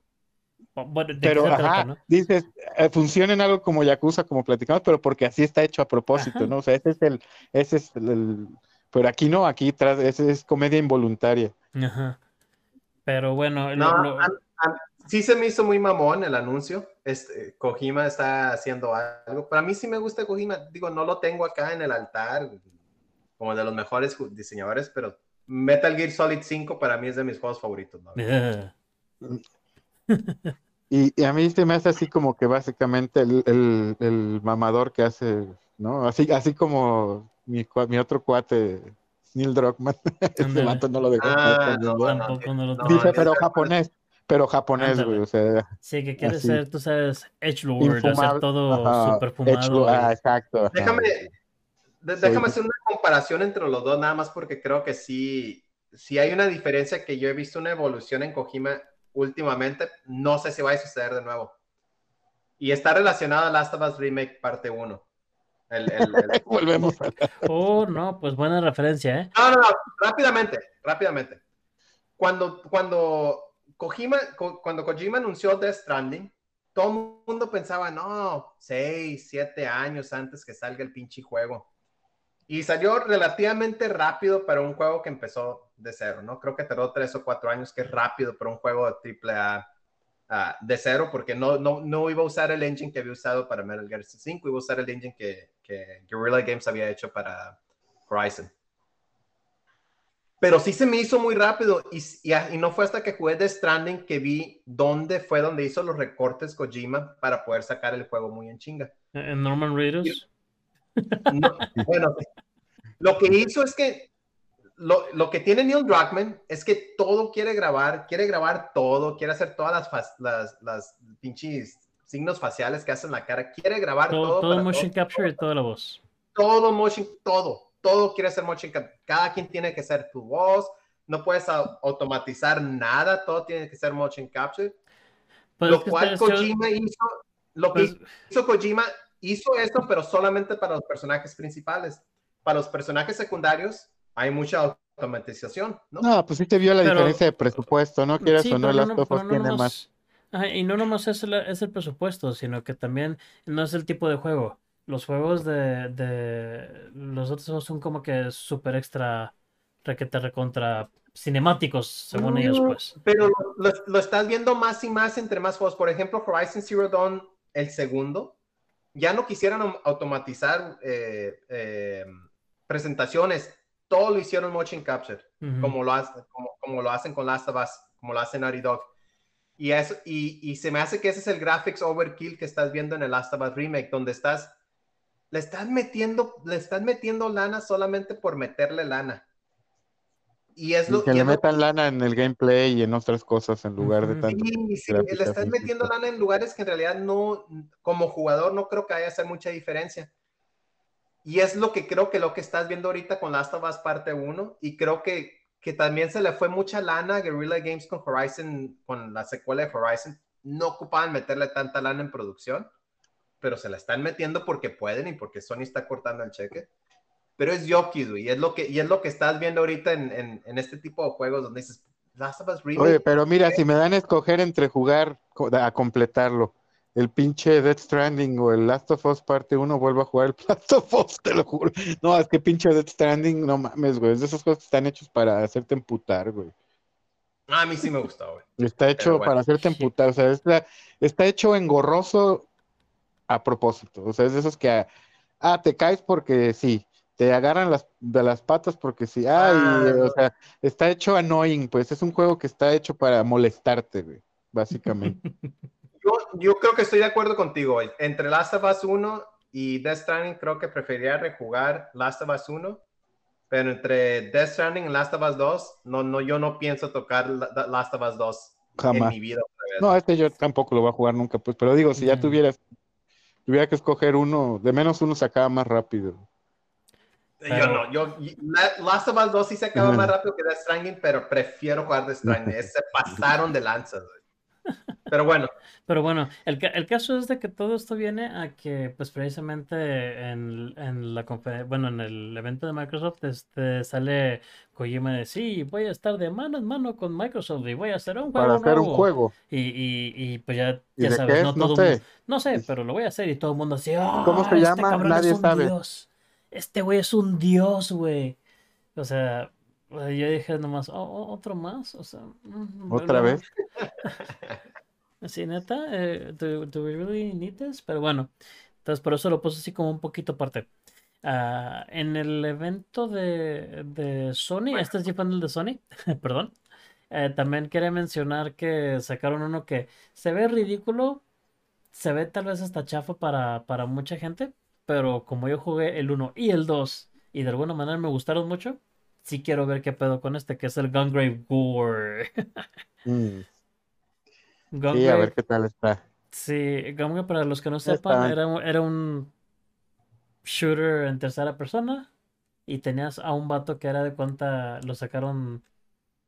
bueno, ¿de qué Pero, se trata, ajá, no? dices, eh, funciona en algo como Yakuza, como platicamos, pero porque así está hecho a propósito, Ajá. ¿no? O sea, ese es el, ese es el, el- pero aquí no, aquí tras, ese es comedia involuntaria. Ajá. Pero bueno, No, lo- a- a- sí se me hizo muy mamón el anuncio. Este, Kojima está haciendo algo. Para mí sí me gusta Kojima. Digo, no lo tengo acá en el altar como de los mejores diseñadores, pero Metal Gear Solid 5 para mí es de mis juegos favoritos. ¿no? Y, y a mí se me hace así como que básicamente el, el, el mamador que hace, ¿no? Así, así como mi, mi otro cuate, Neil Druckmann, vato no lo dejó. Ah, no, bueno, Tampoco no lo no, tengo. Dice, pero japonés, pero japonés, güey, o sea, Sí, que quiere así. ser, tú sabes, edgelord, hacer infumable. todo super fumado. ah, exacto. ajá. Déjame, de- Sí. déjame hacer una comparación entre los dos, nada más porque creo que sí, sí hay una diferencia que yo he visto una evolución en Kojima últimamente. No sé si va a suceder de nuevo. Y está relacionado a Last of Us Remake parte 1. El- el- el- Volvemos a Oh, no, pues buena referencia, ¿eh? No, no, no, rápidamente, rápidamente. Cuando, cuando, Kojima, Ko- cuando Kojima anunció Death Stranding, todo el mundo pensaba, no, seis, siete años antes que salga el pinche juego. Y salió relativamente rápido para un juego que empezó de cero, ¿no? Creo que tardó tres o cuatro años, que es rápido para un juego de triple A ah, de cero, porque no, no, no iba a usar el engine que había usado para Metal Gear 5, iba a usar el engine que, que Guerrilla Games había hecho para Horizon. Pero sí se me hizo muy rápido y, y, y no fue hasta que jugué The Stranding que vi dónde fue donde hizo los recortes Kojima para poder sacar el juego muy en chinga. En Norman Reedus. No, bueno, lo que hizo es que lo, lo, que tiene Neil Druckmann es que todo quiere grabar, quiere grabar todo, quiere hacer todas las, las, las pinches signos faciales que hacen la cara, quiere grabar Todo, todo. todo motion todo, capture y toda la voz. todo motion, todo, todo quiere ser motion capture. Cada quien tiene que ser tu voz, no puedes au- automatizar nada, todo tiene que ser motion capture. Pues lo cual Kojima hizo, lo que pues, hizo Kojima, hizo eso, pero solamente para los personajes principales. Para los personajes secundarios hay mucha automatización, ¿no? No, pues sí te vio la Pero- diferencia de presupuesto, ¿no? Quieras sí, o no, el no, Last no- tiene nomás- más. Ajá, y no nomás es el, es el presupuesto, sino que también no es el tipo de juego. Los juegos de, de los otros juegos son como que súper extra requete recontra cinemáticos, según ellos, Mm, pues. Pero lo, lo- estás viendo más y más entre más juegos. Por ejemplo, Horizon Zero Dawn, el segundo, ya no quisieran au- automatizar eh, eh, presentaciones. Todo lo hicieron motion capture. Ujú. como, lo hace- como, como lo hacen con Last of Us, como lo hacen Naughty Dog. Y, eso, y, y se me hace que ese es el graphics overkill que estás viendo en el Last of Us Remake, donde estás, le estás metiendo, le estás metiendo lana solamente por meterle lana. Y es Y lo que y le metan lana en el gameplay y en otras cosas en lugar de tanto. Sí, sí, le estás física. metiendo lana en lugares que en realidad no, como jugador no creo que vaya a hacer mucha diferencia. Y es lo que creo que lo que estás viendo ahorita con Last of Us parte 1 y creo que, que también se le fue mucha lana a Guerrilla Games con Horizon, con la secuela de Horizon. No ocupaban meterle tanta lana en producción, pero se la están metiendo porque pueden y porque Sony está cortando el cheque. Pero es Yoki, y es lo que, y es lo que estás viendo ahorita en, en, en este tipo de juegos donde dices, Last of Us Remake. Oye, pero mira, si me dan a escoger entre jugar a completarlo, el pinche Death Stranding o el Last of Us parte 1, vuelvo a jugar el Last of Us, te lo juro. No, es que pinche Death Stranding, no mames, güey. Es de esos juegos que están hechos para hacerte emputar, güey. Ah, a mí sí me gustó, güey. Está hecho bueno. para hacerte emputar, o sea, está, está hecho engorroso a propósito. O sea, es de esos que, ah, te caes porque sí, te agarran las, de las patas porque sí. Ay, Ah, o sea, está hecho annoying, pues es un juego que está hecho para molestarte, güey, básicamente. Yo, yo creo que estoy de acuerdo contigo. Entre Last of Us 1 y Death Stranding, creo que preferiría rejugar Last of Us 1. Pero entre Death Stranding y Last of Us 2, no, no, yo no pienso tocar La- Last of Us 2 en Jamás. mi vida. No, este yo tampoco lo voy a jugar nunca, pues, pero digo, si ya Mm. tuvieras, tuviera que escoger uno, de menos uno se acaba más rápido. Yo Pero- no, yo, y- La- Last of Us 2 sí se acaba Ujú. más rápido que Death Stranding, pero prefiero jugar Death Stranding. Se pasaron de lanzas, güey. Pero bueno, Pero bueno, el, el caso es de que todo esto viene a que, pues precisamente en, en la bueno, en el evento de Microsoft, este, sale Kojima de sí, voy a estar de mano en mano con Microsoft y voy a hacer un juego Para hacer un nuevo". juego. Y, y, y pues ya, ¿Y ya de sabes, qué no es? No todo sé. mundo- no sé, pero lo voy a hacer y todo el mundo así, "Ah, ¿Cómo se este llama? Nadie es un sabe". dios. Este güey es un dios, güey. O sea, yo dije nomás, "Oh, oh, otro más, o sea, ¿Otra vez? Sí, neta, eh, do, do we really need this? Pero bueno, entonces por eso lo puse así como un poquito aparte. Ah, en el evento de, de Sony, este es el de Sony, perdón. eh, también quería mencionar que sacaron uno que se ve ridículo, se ve tal vez hasta chafa para, para mucha gente, pero como yo jugué el 1 y el 2 y de alguna manera me gustaron mucho, sí quiero ver qué pedo con este, que es el Gungrave Gore. Mm, Sí, a Gungrave ver qué tal está. Sí, que para los que no sepan, era un, era un shooter en tercera persona y tenías a un vato que era de cuenta, lo sacaron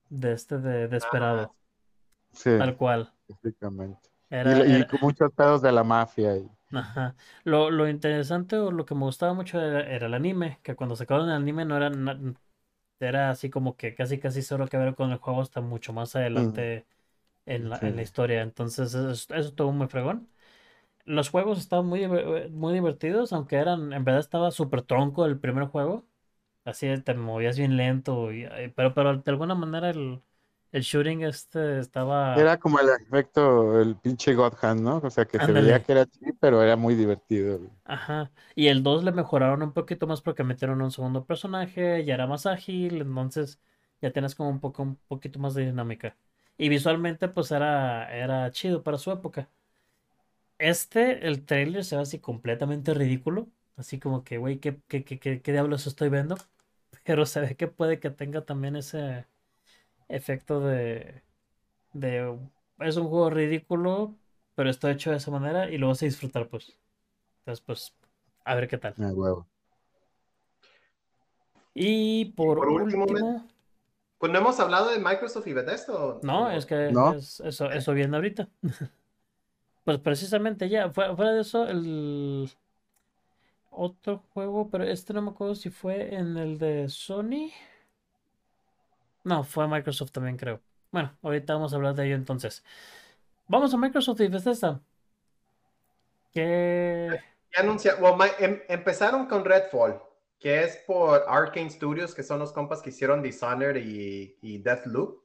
de este de Desperado, Sí, tal cual. básicamente. Y, Era, y era- con muchos pedos de la mafia. y- ajá. Lo, lo interesante o lo que me gustaba mucho era, era el anime, que cuando sacaron el anime no era, era así como que casi casi solo que ver con el juego hasta mucho más adelante en la, en la historia. Entonces eso, eso estuvo muy fregón. Los juegos estaban muy, diver- muy divertidos, aunque eran, en verdad estaba súper tronco el primer juego. Así te movías bien lento, y- pero, pero de alguna manera el, el shooting este estaba... Era como el efecto, el pinche God Hand, ¿no? O sea, que se veía que era chido, pero era muy divertido. güey. Ajá. Y el 2 le mejoraron un poquito más porque metieron un segundo personaje, ya era más ágil, entonces ya tienes como un poco, un poquito más de dinámica. Y visualmente pues era, era chido para su época. Este, el trailer se ve así completamente ridículo. Así como que, güey, ¿qué, qué, qué, qué, qué diablos estoy viendo? Pero se ve que puede que tenga también ese efecto de, de... Es un juego ridículo, pero está hecho de esa manera y lo vas a disfrutar, pues. Entonces, pues, a ver qué tal. Ah, huevo. Y por, por último, último, pues no hemos hablado de Microsoft y Bethesda. ¿o- no, es que ¿No? es- eso, eso viene ahorita. Pues precisamente ya, fuera, fuera de eso, el otro juego, pero este no me acuerdo si fue en el de Sony. No, fue Microsoft también, creo. Bueno, ahorita vamos a hablar de ello entonces. Vamos a Microsoft y Bethesda. Que Ya anuncia- well, my- em- empezaron con Redfall, que es por Arkane Studios, que son los compas que hicieron Dishonored y, y Deathloop.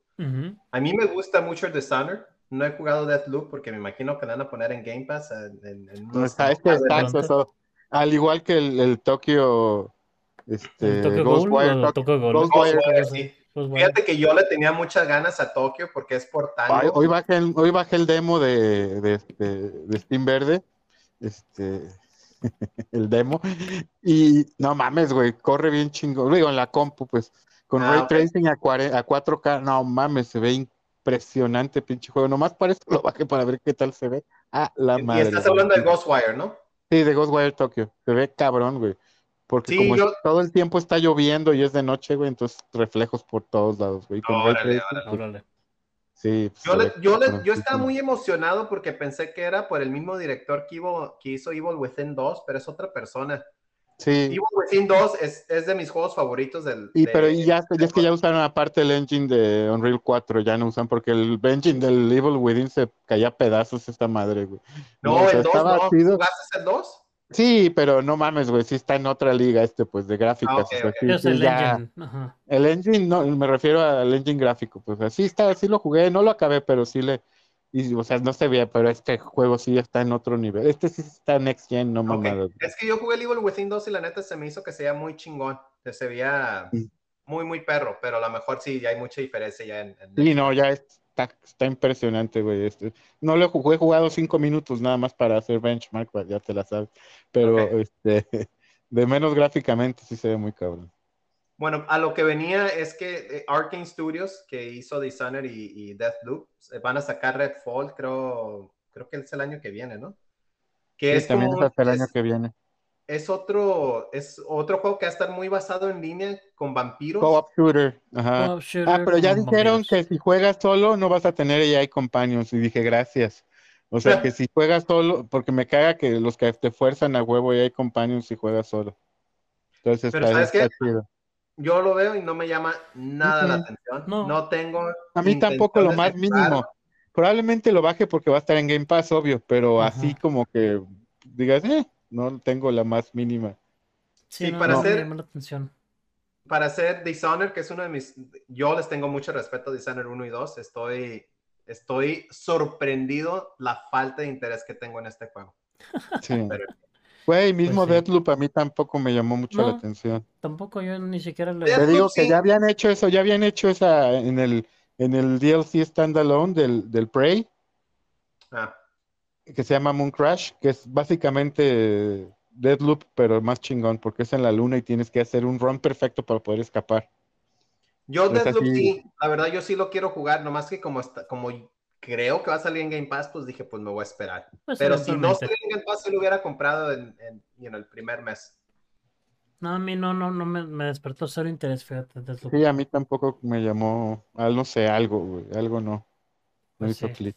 A mí me gusta mucho Dishonored. No he jugado Deathloop porque me imagino que le van a poner en Game Pass. En, en- en No, está, este está al igual que el, el Tokio, este, ¿El Tokyo Ghostwire, Tokyo- Tokyo? Ghostwire, Ghostwire, Ghostwire. Fíjate que yo le tenía muchas ganas a Tokio porque es por tango. hoy bajé el, hoy bajé el demo de, de, este, de Steam Verde, este, el demo, y no mames, güey, corre bien chingón, digo, en la compu, pues, con Ah, Ray ok. Tracing a, cuare- a 4K, no mames, se ve impresionante, pinche juego, nomás para eso lo bajé para ver qué tal se ve, a la y madre. estás güey. hablando de Ghostwire, ¿no? Sí, de Ghostwire Tokyo, se ve cabrón, güey, Porque Sí, como yo- todo el tiempo está lloviendo y es de noche, güey, entonces reflejos por todos lados, güey. Con Órale, pues, Órale. sí, pues, Yo, le- yo, le- yo estaba muy emocionado porque pensé que era por el mismo director que, Evil- que hizo Evil Within 2, pero es otra persona. Sí, Evil Within 2 es, es de mis juegos favoritos del... y de- pero y ya, ya es que ya usaron aparte el engine de Unreal 4, ya no usan porque el engine del Evil Within se caía a pedazos esta madre, güey. No, el 2 estaba no. chido. ¿Jugaste el 2? Sí, pero no mames, güey, sí está en otra liga este, pues, de gráficas. Ah, o sea, sí, Es el ya- engine. Ajá. El engine, no, me refiero al engine gráfico, pues así está, sí lo jugué, no lo acabé, pero sí le, y, o sea, no se veía, pero este juego sí está en otro nivel. Este sí está next gen, no Ok. mamadas. Es que yo jugué el Evil Within 2 y la neta se me hizo que se veía muy chingón. Que se veía Sí. muy, muy perro, pero a lo mejor sí, ya hay mucha diferencia ya en... en- Sí, no, ya está, está impresionante, güey. Este, no lo jugué, he jugado cinco minutos nada más para hacer benchmark, ya te la sabes. Pero este, de menos gráficamente sí se ve muy cabrón. Bueno, a lo que venía es que eh, Arkane Studios, que hizo Dishonored y, y Deathloop, eh, van a sacar Redfall, creo, creo que es el año que viene, ¿no? Que Sí, es también como es hasta el es- año que viene. Es otro, es otro juego que va a estar muy basado en línea con vampiros. Co-op shooter, ajá. Shooter Ah, pero ya dijeron vampiros. que si juegas solo no vas a tener AI companions. Y dije, gracias. O sea, que si juegas solo, porque me caga que los que te fuerzan a huevo AI companions si juegas solo. Entonces, Pero está, ¿sabes está qué? chido. Yo lo veo y no me llama nada la atención. No. No, tengo. A mí tampoco lo más mínimo. Probablemente lo baje porque va a estar en Game Pass, obvio, pero Ajá. así como que digas, eh, no tengo la más mínima. Sí, Sí, no, para no hacer- llama la atención. Para hacer Dishonored, que es uno de mis. Yo les tengo mucho respeto a Dishonored 1 y 2. Estoy, estoy sorprendido la falta de interés que tengo en este juego. Sí. Pero- Güey, mismo sí. Deathloop a mí tampoco me llamó mucho la atención. Tampoco yo ni siquiera le... Te digo que sí. ya habían hecho eso, ya habían hecho esa en el en el DLC standalone del, del Prey, Ah, que se llama Moon Crash, que es básicamente Deathloop, pero más chingón, porque es en la luna y tienes que hacer un run perfecto para poder escapar. Yo así. sí, la verdad yo sí lo quiero jugar, nomás que como está, como creo que va a salir en Game Pass, pues dije, pues me voy a esperar. Pues, Pero si no sale en Game Pass, sí lo hubiera comprado en, en know, el primer mes. No, a mí no, no, no me, me despertó cero interés, fíjate. Deathloop. Sí, a mí tampoco me llamó, no sé, algo, güey, algo no. No Pues hizo sí. clic.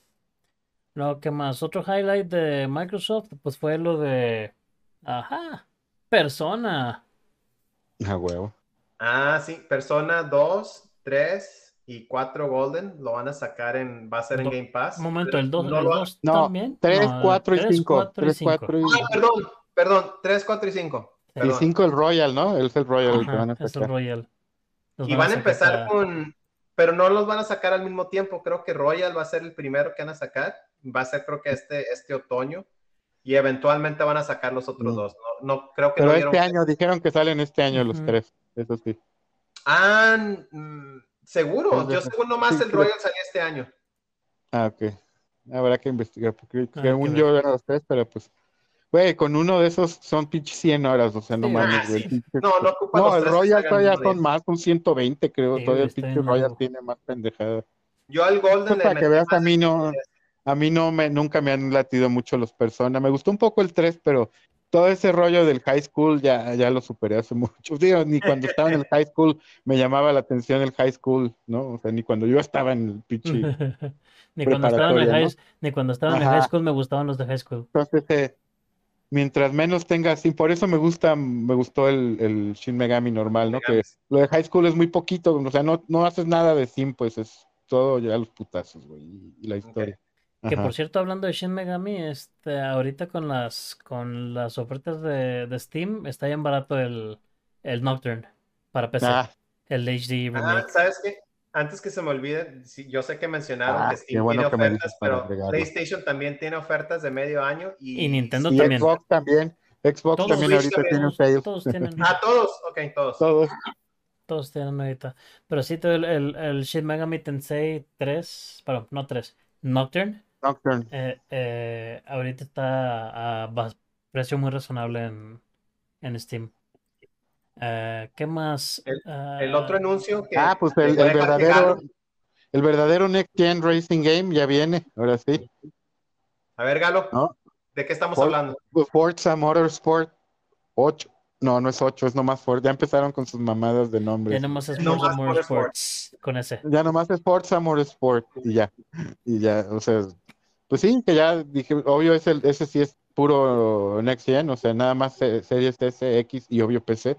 No, ¿qué más? Otro highlight de Microsoft, pues fue lo de... Ajá, Persona. A huevo. Ah, sí, Persona 2, 3 y 4 Golden lo van a sacar en, va a ser en Do- Game Pass. Un momento, el 2 no lo ha- No, también. 3, No, 4 y tres, 5. cuatro y 3, cinco. 4 y Ah, perdón, perdón, 3, 4 y 5. Sí. El 5 el Royal, ¿no? El es el Royal el que Ajá, van a es el sacar. Royal. Los Y van a sacar empezar para- con, pero no los van a sacar al mismo tiempo. Creo que Royal va a ser el primero que van a sacar. Va a ser creo que este, este otoño. Y eventualmente van a sacar los otros Mm. dos. No, no creo que Pero no este año, dijeron que salen este año los tres, eso sí. Ah, mm, seguro. Yo según nomás sí, el Royal salía este año. Ah, ok. Habrá que investigar, porque que según yo eran los tres, pero pues, güey, con uno de esos son pinches 100 horas, o sea, no Sí, mames, ah, güey. sí. pinche- No, no ocupa No, los el Royal todavía son más, un 120 creo, Sí, todavía el pinche Royal tiene más pendejada. Yo al Golden le para que veas, a mí no, a mí no me, nunca me han latido mucho los Persona. Me gustó un poco el 3, pero todo ese rollo del high school ya, ya lo superé hace mucho. Digo, ni cuando estaba en el high school me llamaba la atención el high school, ¿no? O sea, ni cuando yo estaba en el pinche. Ni cuando estaba en el high, ni cuando estaba en el high school me gustaban los de high school. Entonces, eh, mientras menos tengas, sí, por eso me gusta, me gustó el, el Shin Megami normal, ¿no? Que lo de high school es muy poquito, o sea, no, no haces nada de sim, pues es todo ya los putazos, güey, y, y la historia. Que Ajá. por cierto, hablando de Shin Megami, este, ahorita con las con las ofertas de, de Steam está bien barato el, el Nocturne para PC, Ah, el HD Ah, remake. ¿sabes qué? Antes que se me olvide, sí, yo sé que mencionaron Ah, que qué Steam bueno tiene que me ofertas, pero agregarlo. PlayStation también tiene ofertas de medio año y, Y Nintendo y también. Xbox también, Xbox Todos, también ahorita también, tiene un sale. todos tienen, Ah, todos, ok, todos. Todos. todos tienen ahorita. Pero sí, todo el, el, el Shin Megami Tensei 3, perdón, no 3, Nocturne, Nocturne. eh, eh, ahorita está a bas- precio muy razonable en, en Steam. Eh, ¿qué más? El Ah, otro anuncio que Ah, pues el, el verdadero, el verdadero Next Gen Racing Game ya viene, ahora sí. A ver, Galo, ¿No? ¿de qué estamos For- hablando? Forza Motorsport 8. No, no es 8, es nomás Forza. Ya empezaron con sus mamadas de Ya nombres. nomás es No Forza más Motorsport. Motorsports con ese. Ya nomás es Forza Motorsport y ya. Y ya, o sea, pues sí, que ya dije, obvio, ese, ese sí es puro Next Gen, o sea, nada más eh, Series S, X y obvio PC.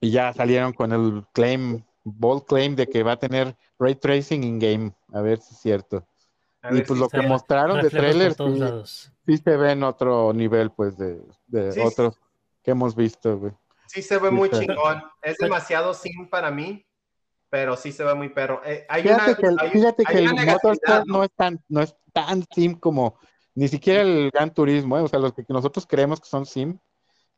Y ya salieron con el claim, bold claim de que va a tener ray tracing in-game, a ver si es cierto. A Y pues si lo que mostraron de reflejos por trailer todos sí, sí se ve en otro nivel, pues, de, de Sí, otros que hemos visto, güey. Sí se ve Sí, muy chingón. Es demasiado sim para mí, pero sí se ve muy perro. Eh, hay Fíjate una, que el, hay- fíjate hay que el una negatividad, Motorsport ¿no? no es tan, no es tan sim como ni siquiera el Gran Turismo, ¿eh? O sea, los que nosotros creemos que son sim,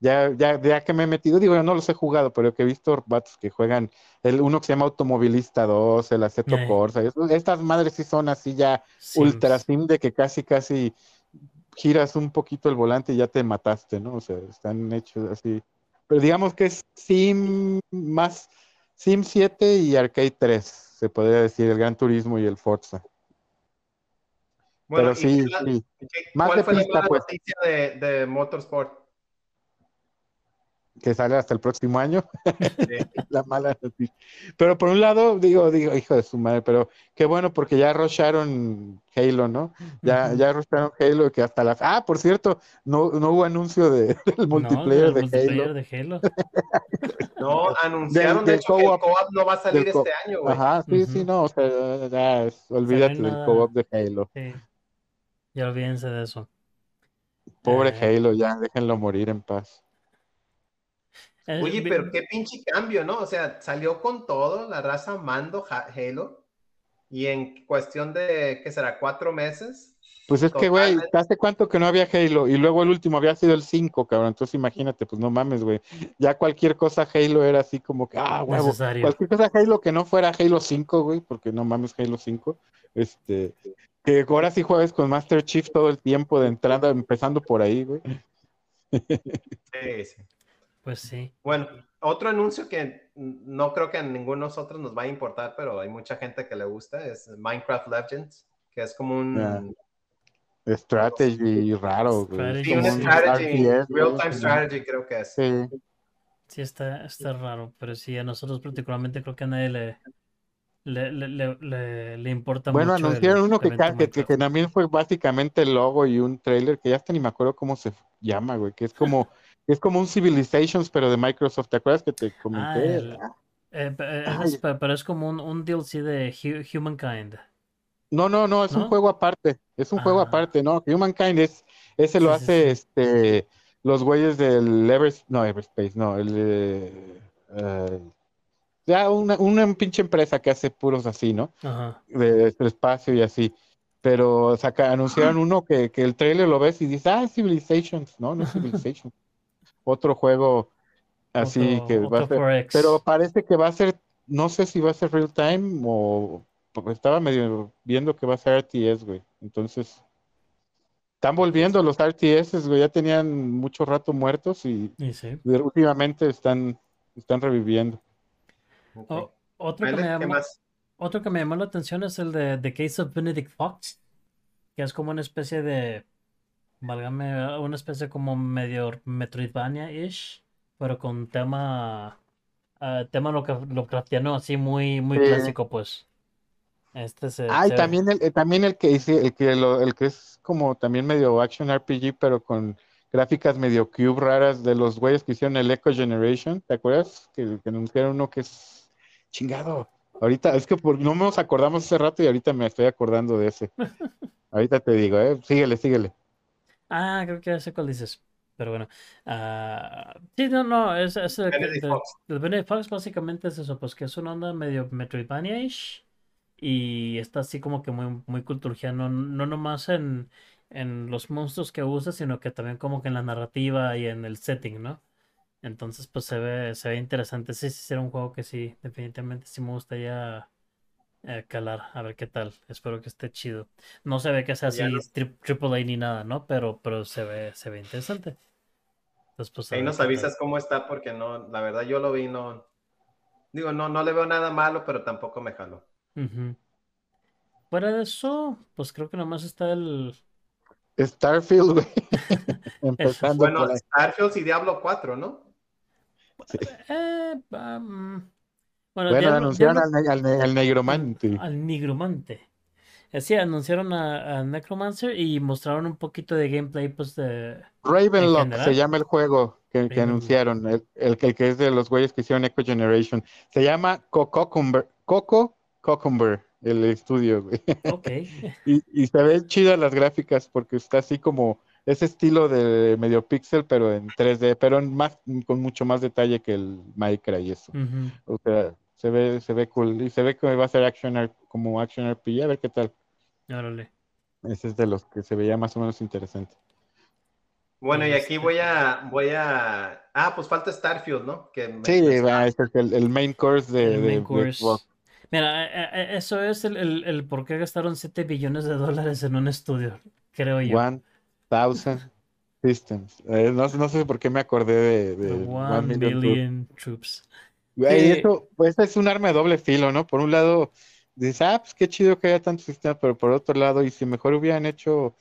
ya, ya, ya que me he metido, digo, yo no los he jugado, pero que he visto vatos que juegan el uno que se llama Automovilista 2, el Aceto Eh. Corsa, eso- estas madres sí son así ya Sims. ultra sim de que casi, casi giras un poquito el volante y ya te mataste, ¿no? O sea, están hechos así. Pero digamos que es sim más Sim 7 y Arcade 3, se podría decir, el Gran Turismo y el Forza. Bueno, Pero ¿y sí, sí. Más ¿Cuál de fue la pista, mala pues. noticia de, de Motorsport? Que sale hasta el próximo año, la mala noticia. Pero por un lado, digo, digo, hijo de su madre, pero qué bueno porque ya rusharon Halo, ¿no? Ya, ya rusharon Halo que hasta las... Ah, por cierto, no, no hubo anuncio de, del No, multiplayer del de multiplayer Halo. de Halo. No, anunciaron Del- de del hecho que el co-op. no va a salir este año, güey. Ajá, sí, sí, no, o sea, ya, es- olvídate del co-op de Halo. Sí. Ya olvídense de eso. Pobre Eh, Halo, ya, déjenlo morir en paz. Oye, pero qué pinche cambio, ¿no? O sea, salió con todo, la raza amando Ha- Halo, y en cuestión de, ¿qué será? ¿Cuatro meses? Pues es que, güey. ¿hace cuánto que no había Halo? Y luego el último había sido el 5, cabrón. Entonces imagínate, pues no mames, güey. Ya cualquier cosa Halo era así como que, ah, huevo. Necesario. Cualquier cosa Halo que no fuera Halo 5, güey, porque no mames Halo 5. Este, que ahora sí juegues con Master Chief todo el tiempo de entrada, empezando por ahí, güey. Sí, sí. Pues sí. Bueno, otro anuncio que no creo que a ninguno de nosotros nos va a importar, pero hay mucha gente que le gusta, es Minecraft Legends, que es como un... Ya. Strategy raro, güey. Sí, un strategy, RTS, güey. real-time strategy creo que es. Sí. Sí, está, está raro, pero sí, a nosotros particularmente creo que a nadie le, le, le, le, le- le importa Bueno, mucho el anunciaron uno que, que, que- que también fue básicamente el logo y un trailer que ya hasta ni me acuerdo cómo se llama, güey, que es como, es como un Civilizations, pero de Microsoft. ¿Te acuerdas que te Ah, comenté? el- eh, eh, es- pero es como un, un DLC de Hu- Humankind. No, no, no, es un juego aparte, es un juego Ah. aparte, ¿no? Humankind es, ese lo Sí, hace sí. este, los güeyes del Evers, no, Everspace, no, el, eh, eh, ya una, una pinche empresa que hace puros así, ¿no? Ajá. de, de espacio y así. Pero saca, anunciaron uno que, que el trailer lo ves y dices, ah, Civilizations, no, no es Civilizations. Otro juego así Otro- que va a ser. 4X. Pero parece que va a ser, no sé si va a ser real time o porque estaba medio viendo que va a ser RTS, güey. Entonces, están volviendo los RTS, güey, ya tenían mucho rato muertos y Y sí. últimamente están, están reviviendo. O- otro, que me otro que me llamó la atención es el de The Case of Benedict Fox, que es como una especie de, válgame, una especie como medio Metroidvania-ish, pero con tema, ah, tema Lovecra- Lovecraftiano así muy, muy Sí. clásico, pues. Este se, Ah, y también el, eh, también el que hice, el que lo- el que es como también medio action RPG, pero con gráficas medio cube raras de los güeyes que hicieron el Echo Generation, ¿te acuerdas? Que, que anunciaron uno que es chingado. Ahorita, es que por- no nos acordamos hace rato y ahorita me estoy acordando de ese. Ahorita te digo, eh, síguele, síguele. Ah, creo que ya sé cuál dices. Pero bueno. ah, sí, no, no, es, es el, Benedict de- Fox. el Benedict Fox básicamente es eso, pues que es una onda medio Metroidvania-ish y está así como que muy, muy culturgiano, no nomás en, en los monstruos que usa, sino que también como que en la narrativa y en el setting, ¿no? Entonces, pues se ve, se ve interesante. Sí, sí, será un juego que sí, definitivamente sí me gustaría eh, calar, a ver qué tal. Espero que esté chido. No se ve que sea así no- tri- triple A ni nada, ¿no? Pero, pero se ve, se ve interesante. Entonces, pues a Ahí nos tal. avisas cómo está, porque no, la verdad yo lo vi, no, digo, no, no le veo nada malo, pero tampoco me jaló. Ujú. Fuera de eso, pues creo que nomás está el. Starfield, güey. Empezando Bueno. Starfield y Diablo 4, ¿no? Eh, um, bueno, Bueno, Diablo- anunciaron al, al al negromante. al nigromante. Eh, Sí, anunciaron a, a Necromancer y mostraron un poquito de gameplay, pues, de... Ravenlock se llama el juego que, que anunciaron, el, el, que- el que es de los güeyes que hicieron Echo Generation. Se llama Cococumber, Coco Cocumber, el estudio, güey. Ok. Y, y se ven chidas las gráficas porque está así como ese estilo de medio pixel, pero en 3D, pero en más, con mucho más detalle que el Minecraft y eso. O sea, se ve, se ve cool. Y se ve que va a ser action, como action RPG, a ver qué tal. Órale. Ese es de los que se veía más o menos interesante. Bueno, y aquí Este- voy a, voy a. Ah, pues falta Starfield, ¿no? Que me- Sí, ese es el, el main course de, El de- main de course. Xbox. Mira, eh, eh, eso es el, el, el por qué gastaron 7 billones de dólares en un estudio, creo yo. One Thousand Systems. Eh, no, no sé por qué me acordé de, One One Million Troops. Güey, eso, pues es un arma de doble filo, ¿no? Por un lado, dices, ah, pues qué chido que haya tantos sistemas, pero por otro lado, y si mejor hubieran hecho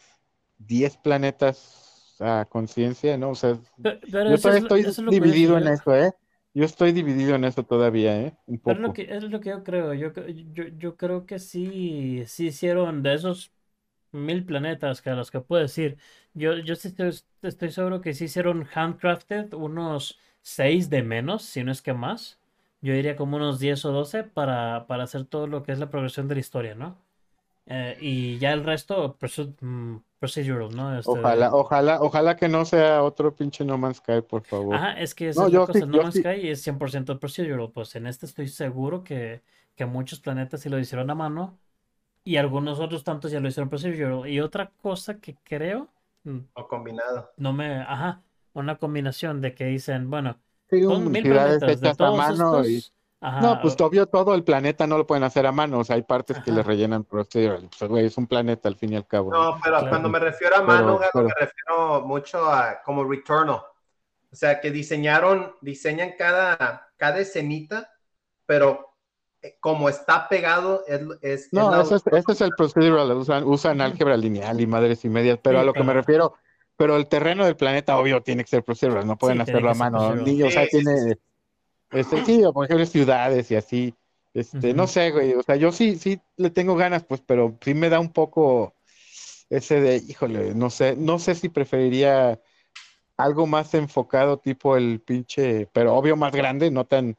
10 planetas a conciencia, ¿no? O sea, Pero, yo todavía es, lo- estoy es dividido en eso, ¿eh? Yo estoy dividido en eso todavía, ¿eh? Un Pero es lo poco. que, es lo que yo creo. Yo, yo, yo creo que sí, sí hicieron de esos mil planetas que a los que puedo decir. Yo, yo estoy, estoy seguro que sí hicieron handcrafted unos 6 de menos, si no es que más. Yo diría como unos 10 o 12 para, para hacer todo lo que es la progresión de la historia, ¿no? Eh, y ya el resto, mm, procedural, ¿no? Este, Ojalá, ojalá, ojalá que no sea otro pinche No Man's Sky, por favor. Ajá, es que esa No, es la cosa. No Man's sí- Sky es 100% procedural. Pues en este estoy seguro que, que muchos planetas sí lo hicieron a mano y algunos otros tantos ya lo hicieron procedural. Y otra cosa que creo, O combinado. no me. Ajá, una combinación de que dicen, bueno, Sí, un- mil ciudades planetas de hechas a y... Ajá, No, pues obvio todo el planeta no lo pueden hacer a mano, o sea, hay partes que le rellenan procedural. Pues, güey, es un planeta al fin y al cabo. ¿no? No, pero Claro. cuando me refiero a mano, Pero- pero- me refiero mucho a como Returnal. O sea, que diseñaron, diseñan cada, cada escenita, pero como está pegado, es, es, es No, la- ese es, ese es el procedural, usan, álgebra lineal y madres y medias, pero Sí, a lo que me refiero, pero el terreno del planeta, obvio, tiene que ser procedural, no pueden Sí, hacerlo a mano. o sea, tiene, este, sí, o por ejemplo, ciudades y así. Este, no sé, güey, o sea, yo sí, sí le tengo ganas, pues, pero sí me da un poco ese de, híjole, no sé, no sé si preferiría algo más enfocado, tipo el pinche, pero obvio más grande, no tan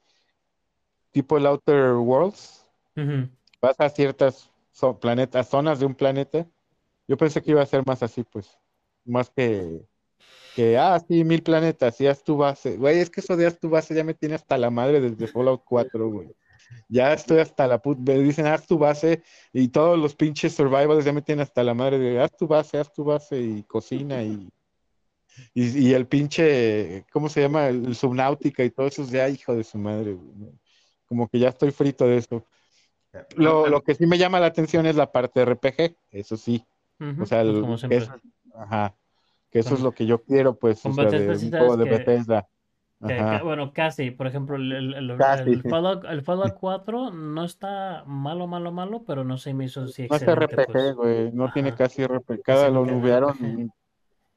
tipo el Outer Worlds. Vas a ciertas zo- planetas, zonas de un planeta. Yo pensé que iba a ser más así, pues, más que, que, ah, sí, mil planetas, y haz tu base. Güey, es que eso de haz tu base ya me tiene hasta la madre desde Fallout 4, güey. Ya estoy hasta la puta, me dicen haz tu base y todos los pinches survivals ya me tienen hasta la madre de haz tu base, haz tu base y cocina y, y, y el pinche, ¿cómo se llama? El, el Subnautica y todo eso, ya hijo de su madre, güey. Como que ya estoy frito de eso. Lo, lo que sí me llama la atención es la parte RPG, eso sí. O sea, pues el- como que eso, ajá, que eso es lo que yo quiero, pues, o sea, de Bethesda un juego de que- Bethesda. Que- Ajá. que, bueno, casi, por ejemplo, el, el, el- Casi, el sí. Fallout, el Fallout 4 no está malo, malo, malo, pero no se me hizo así No es excelente, RPG, pues. güey, no tiene casi RPG, cada lo nubearon.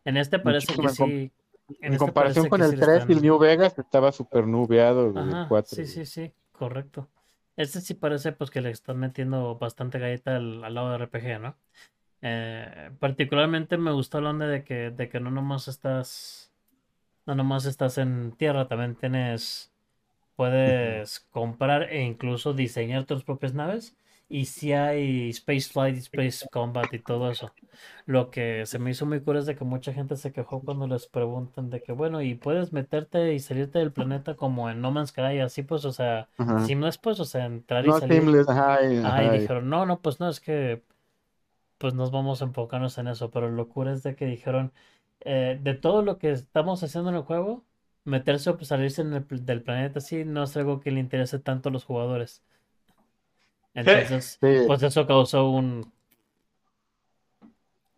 En este parece que sí. En, en este comparación con el sí le 3 y el New Vegas estaba súper nubeado, güey, el Ajá, 4. sí, sí, sí, correcto. Este sí parece pues que le están metiendo bastante galleta al, al lado de RPG, ¿no? Eh, particularmente me gustó la onda de que, de que no nomás estás, no nomás estás en tierra, también tienes, puedes comprar e incluso diseñar tus propias naves. Y si hay Space Flight, Space Combat y todo eso. Lo que se me hizo muy curioso es de que mucha gente se quejó cuando les preguntan de que, bueno, y puedes meterte y salirte del planeta como en No Man's Sky, así pues, o sea, Ajá. seamless pues, o sea, entrar y No salir. seamless, ajá, Ah, y dijeron, no, no, pues no, es que pues nos vamos a enfocarnos en eso, pero locura es de que dijeron, eh, de todo lo que estamos haciendo en el juego, meterse o pues, salirse en el del planeta así no es algo que le interese tanto a los jugadores. Entonces, Sí. pues eso causó un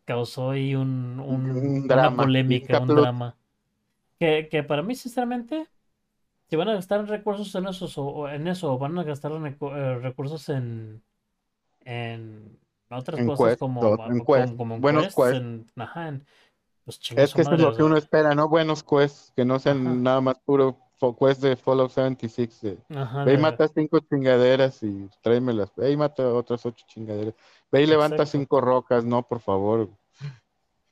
causó ahí un, un- Un una polémica, un drama. Que, que para mí, sinceramente, si van a gastar recursos en eso, o, en eso, o van a gastar eh, recursos en, en otras En cosas quest, como, en buenos quests, quest. en- ajá, pues Es que eso es lo que uno espera, ¿no? Buenos quests, que no sean Ajá. nada más puro quest de Fallout 76. de, Ajá, Ve y mata cinco chingaderas y tráemelas. Ve y mata otras ocho chingaderas. Ve y levanta Exacto. cinco rocas, no, por favor.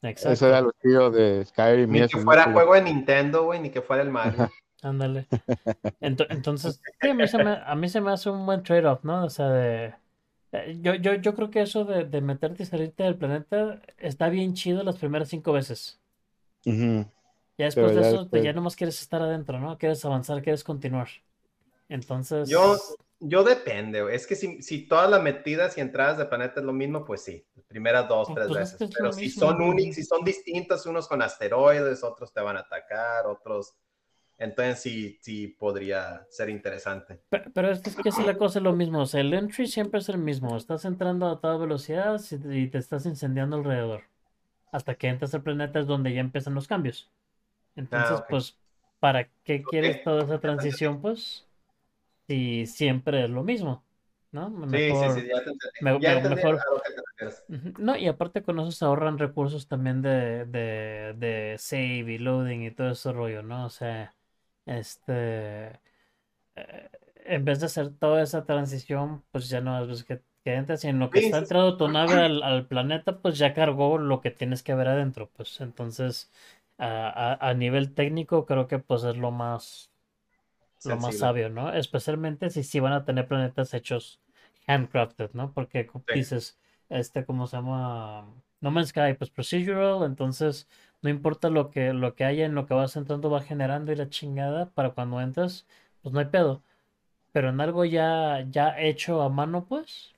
Exacto. Eso era lo chido de Skyrim. Ni que fuera juego de Nintendo, güey, ni que fuera el Mario. Ándale. Ento- entonces, sí, a mí se me, a mí se me hace un buen trade-off, ¿no? O sea, de... eh, Yo, yo, yo creo que eso de, de meterte y salirte del planeta está bien chido las primeras cinco veces. Ujú. Ya después Pero de ya eso, pues después- ya nomás quieres estar adentro, ¿no? Quieres avanzar, quieres continuar. Entonces, Yo, yo depende, güey. Es que si, si todas las metidas y entradas de planeta es lo mismo, pues sí. Primeras dos, Pues tres es veces. que Pero si mismo, son únicos, si son distintos, unos con asteroides, otros te van a atacar, otros. Entonces sí, sí podría ser interesante. pe- pero es que, es que si la cosa es lo mismo, o sea, el entry siempre es el mismo. Estás entrando a toda velocidad y y te estás incendiando alrededor. Hasta que entras al planeta es donde ya empiezan los cambios. Entonces, Ah, ok. pues, ¿para qué quieres toda esa transición, pues? Si siempre es lo mismo, ¿no? Sí, sí, Mejor- sí, ya te entendí. me- ya me- entendí mejor-. No, y aparte con eso se ahorran recursos también de, de, de save y loading y todo ese rollo, ¿no? O sea, este, eh, en vez de hacer toda esa transición, pues ya no es que, que entres y en lo que Sí, está sí, sí. entrando tu nave al, al planeta, pues ya cargó lo que tienes que ver adentro, pues entonces a, a, a nivel técnico creo que pues es lo más, lo más sabio, ¿no? Especialmente si sí van a tener planetas hechos handcrafted, ¿no? Porque como Sí. dices, este, ¿cómo se llama? No Man's Sky, pues procedural, entonces no importa lo que, lo que haya en lo que vas entrando, va generando y la chingada para cuando entras, pues no hay pedo. Pero en algo ya, ya hecho a mano, pues,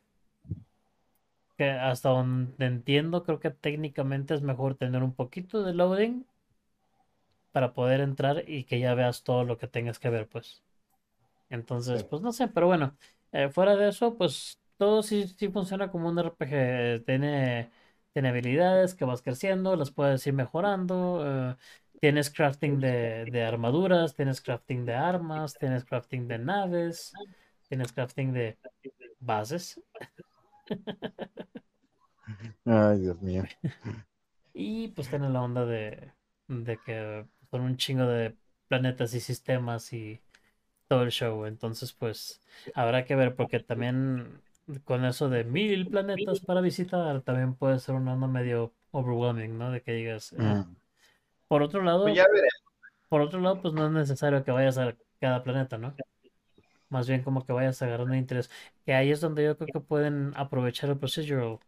que hasta donde entiendo, creo que técnicamente es mejor tener un poquito de loading para poder entrar y que ya veas todo lo que tengas que ver, pues. Entonces, Sí. pues no sé, pero bueno, eh, fuera de eso, pues todo sí, sí funciona como un RPG. Tiene, tiene habilidades que vas creciendo, las puedes ir mejorando. eh, tienes crafting de, de armaduras, tienes crafting de armas, tienes crafting de naves, tienes crafting de bases. Ay, Dios mío. Y pues tiene la onda de, de que son un chingo de planetas y sistemas y todo el show. Entonces, pues habrá que ver, porque también con eso de mil planetas para visitar, también puede ser una onda medio overwhelming, ¿no? De que digas. eh. Mm. Por otro lado, Pues ya por otro lado, pues no es necesario que vayas a cada planeta, ¿no? Más bien como que vayas agarrando interés. Que ahí es donde yo creo que pueden aprovechar el procedural.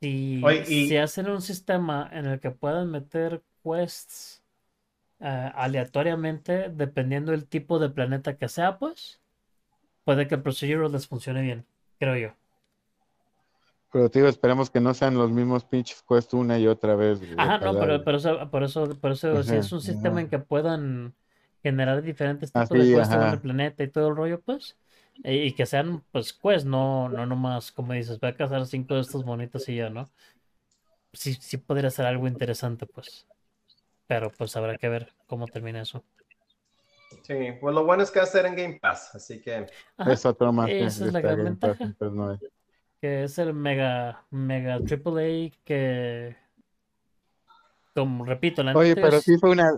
Si, Oye, y- si hacen un sistema en el que puedan meter quests eh, aleatoriamente, dependiendo del tipo de planeta que sea, pues, puede que el procedural les funcione bien, creo yo. Pero te digo, esperemos que no sean los mismos pinches quest una y otra vez. güey, Ajá, no, pero, pero eso, por eso, por eso, si es un sistema ajá. en que puedan generar diferentes Ah, tipos de quests en el planeta y todo el rollo, pues, y, y que sean, pues, quests, no, no nomás, como dices, voy a cazar cinco de estos bonitos y ya, ¿no? Sí, sí podría ser algo interesante, pues. Pero pues habrá que ver cómo termina eso. Sí, pues lo bueno es que va a ser en Game Pass, así que Ajá, Es otro más que esa es la gran Game Pass, ventaja. no que es el mega, mega triple A que, como repito, la Oye, pero es- sí fue una,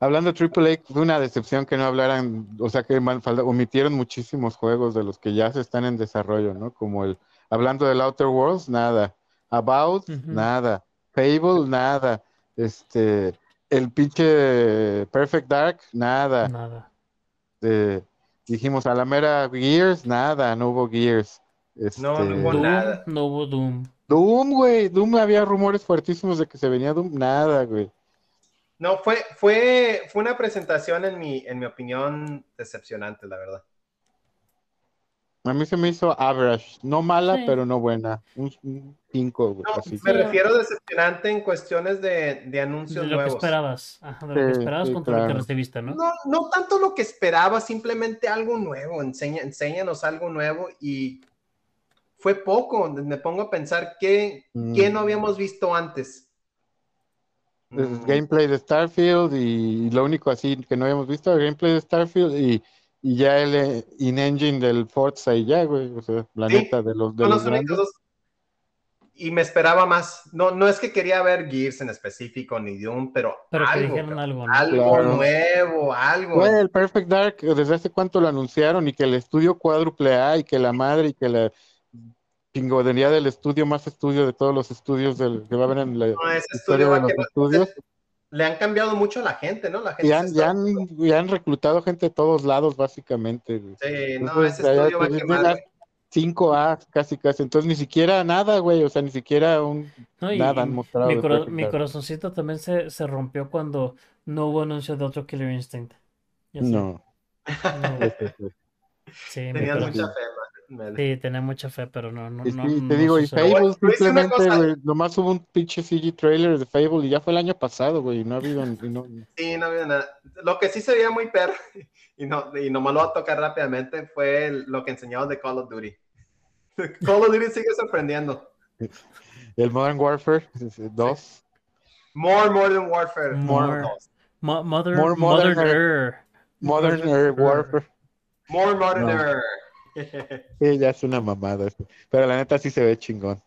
hablando de AAA, fue una decepción que no hablaran, o sea que omitieron muchísimos juegos de los que ya se están en desarrollo, ¿no? Como el, hablando del Outer Worlds, nada. About, nada. Fable, nada. Este, el pinche Perfect Dark, nada. nada. Eh, dijimos a la mera Gears, nada, no hubo Gears. No, no Este, hubo Doom, nada. no hubo Doom. Doom, güey, Doom había rumores fuertísimos de que se venía Doom, nada, güey. no fue, fue, fue una presentación en mi, en mi opinión decepcionante, la verdad. A mí se me hizo average, no mala, Sí. pero no buena. Un 5, güey. No, así. me Sí. refiero decepcionante en cuestiones de, de De anuncios lo que nuevos. esperabas. Ajá, de lo que esperabas sí, contra lo que recibiste, ¿no? No, no tanto lo que esperaba, simplemente algo nuevo. Enseña, enséñanos algo nuevo y fue poco. Me pongo a pensar qué, Mm. qué no habíamos visto antes. Es Mm, gameplay de Starfield y lo único así que no habíamos visto, gameplay de Starfield y, y ya el eh, in-engine del Forza y ya, güey. O sea, la Sí, neta, de los, de los los grandes. dos. y me esperaba más. No, no es que quería ver Gears en específico ni Doom, pero, Pero que algo, dijeron algo, ¿no? algo Claro. nuevo, algo. Güey, el Perfect Dark, ¿desde hace cuánto lo anunciaron? Y que el estudio cuádruple A y que la madre y que la chingonería del estudio más estudio de todos los estudios del, que va a haber en la No, ese historia estudio de los estudios. Le han cambiado mucho a la gente, ¿no? La gente Ya han, ya han, ya han reclutado gente de todos lados, básicamente. güey. Sí, no, ese estudio va a pues, es quemar. de las güey. 5A, casi, casi. Entonces, ni siquiera nada, güey. O sea, ni siquiera un No, nada han mostrado. mi, corazoncito también se, se rompió cuando no hubo anuncio de otro Killer Instinct. No. no, Sí, Tenías mucha fe. Sí, tenía mucha fe, pero no, no, Y no, sí, te no digo, y. Fable simplemente, güey, nomás hubo un pinche CG trailer de Fable y ya fue el año pasado, güey, no ha habido, no- Sí, no había nada. Lo que sí se veía muy perro, y, no, y nomás lo voy a tocar rápidamente, fue lo que enseñaron de Call of Duty. Call of Duty sigue sorprendiendo. el Modern Warfare 2, More Modern Warfare. More. dos. Mo- Mother, More Mother modern. Modern Modern. Warfare, More Modern No. Sí, ya es una mamada, pero la neta sí se ve chingón.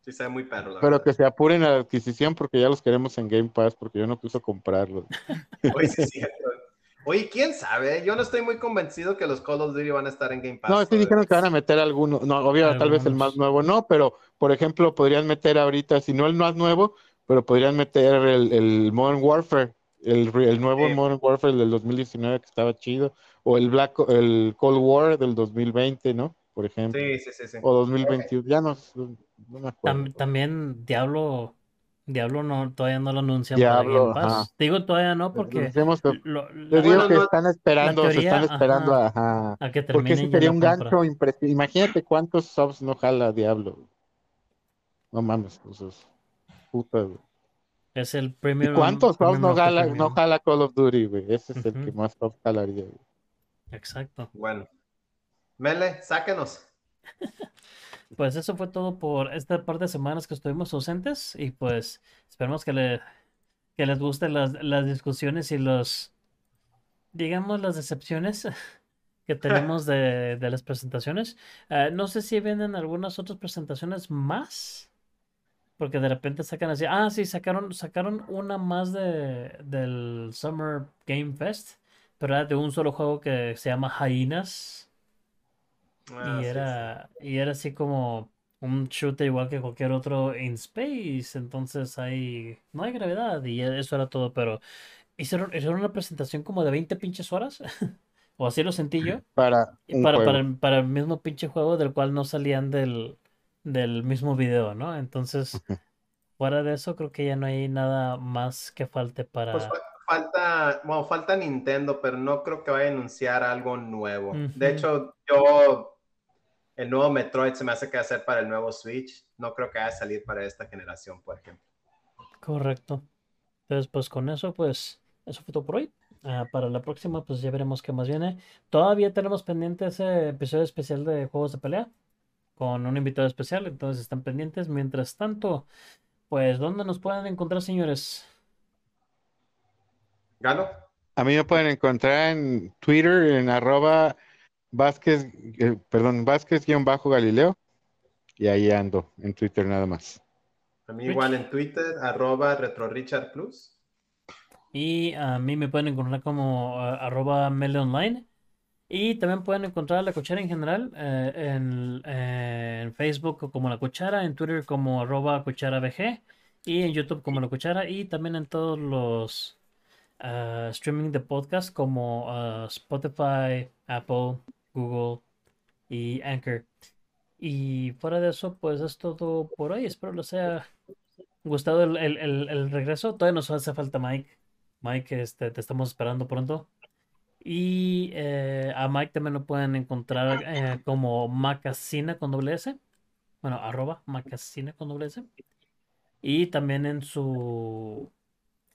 sí, se ve muy perro. la Pero verdad. que se apuren a la adquisición porque ya los queremos en Game Pass, porque yo no pienso comprarlos. Oye, sí cierto. Oye, quién sabe, yo no estoy muy convencido que los Call of Duty van a estar en Game Pass. No, sí dijeron que van a meter algunos, no, obvio, tal vez el más nuevo no, pero por ejemplo, podrían meter ahorita, si no el más nuevo, pero podrían meter el, el Modern Warfare, el, nuevo Sí. Modern Warfare del 2019 que estaba chido, o el Black, el Cold War del 2020, ¿no? Por ejemplo, Sí, sí, sí, sí. o 2021, ya no, no me acuerdo. Tam- también Diablo, Diablo no, todavía no lo anuncian Diablo, para Game Pass. ajá. Digo todavía no porque lo- digo bueno, que no- están esperando, se están esperando ajá. a, ajá. a que Porque ese sería un compra. gancho impresionante. Imagínate cuántos subs no jala Diablo. No mames, pues es puta, güey. Es el ¿Y premium. cuántos subs no jala, no jala Call of Duty, güey? Ese es el que más subs jalaría, güey. Exacto. Bueno. Mele, sáquenos. Pues eso fue todo por esta par de semanas que estuvimos ausentes y pues esperemos que, le, que les gusten las, las discusiones y los, digamos, las decepciones que tenemos de, de las presentaciones. Eh, no sé si vienen algunas otras presentaciones más, porque de repente sacan así, ah, sí, sacaron, sacaron una más de, del Summer Game Fest, pero era de un solo juego que se llama Hyenas. Ah, Y sí, era, y era así como un shooter igual que cualquier otro in space, entonces hay, no hay gravedad y eso era todo, pero hicieron, hicieron una presentación como de 20 pinches horas, o así lo sentí yo, Para para, para, el- para el mismo pinche juego del cual no salían del, del mismo video, ¿no? Entonces, fuera de eso, creo que ya no hay nada más que falte para... Pues falta, bueno, falta Nintendo, pero no creo que vaya a anunciar algo nuevo. De hecho, yo, el nuevo Metroid se me hace que ser para el nuevo Switch. No creo que vaya a salir para esta generación, por ejemplo. Correcto. Entonces, pues con eso, pues, eso fue todo por hoy. Ah, para la próxima, pues ya veremos qué más viene. Todavía tenemos pendiente ese episodio especial de juegos de pelea con un invitado especial, entonces están pendientes. Mientras tanto, pues, ¿dónde nos pueden encontrar, señores? ¿Galo? A mí me pueden encontrar en Twitter en arroba Vázquez, eh, perdón, Vázquez-Galileo. Y ahí ando, en Twitter nada más. A mí Rich. igual en Twitter, arroba RetroRichardPlus. Y a mí me pueden encontrar como ah, arroba meleonline. Y también pueden encontrar a La Cuchara en general eh, en, eh, en Facebook como La Cuchara, en Twitter como arroba cucharabg y en YouTube como La Cuchara y también en todos los ah, streaming de podcast como ah, Spotify, Apple, Google y Anchor. Y fuera de eso, pues es todo por hoy. Espero les haya gustado el, el- el- el regreso. Todavía nos hace falta Mike. Mike, este, te estamos esperando pronto. Y eh, a Mike también lo pueden encontrar eh, como Macasina con doble S. Bueno, arroba Macasina con doble S. Y también en su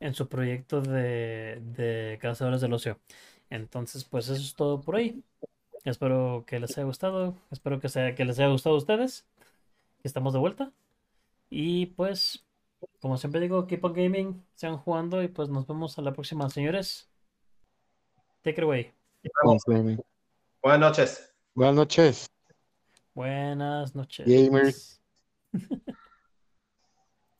en su proyecto de, de Cazadores del Ocio. Entonces, pues eso es todo por hoy. Espero que les haya gustado. Espero que, sea, que les haya gustado a ustedes. Estamos de vuelta. Y pues, como siempre digo, keep on gaming, sigan jugando y pues nos vemos a la próxima, señores. Take it away. Buenas noches. Buenas noches. Buenas noches. Gamers.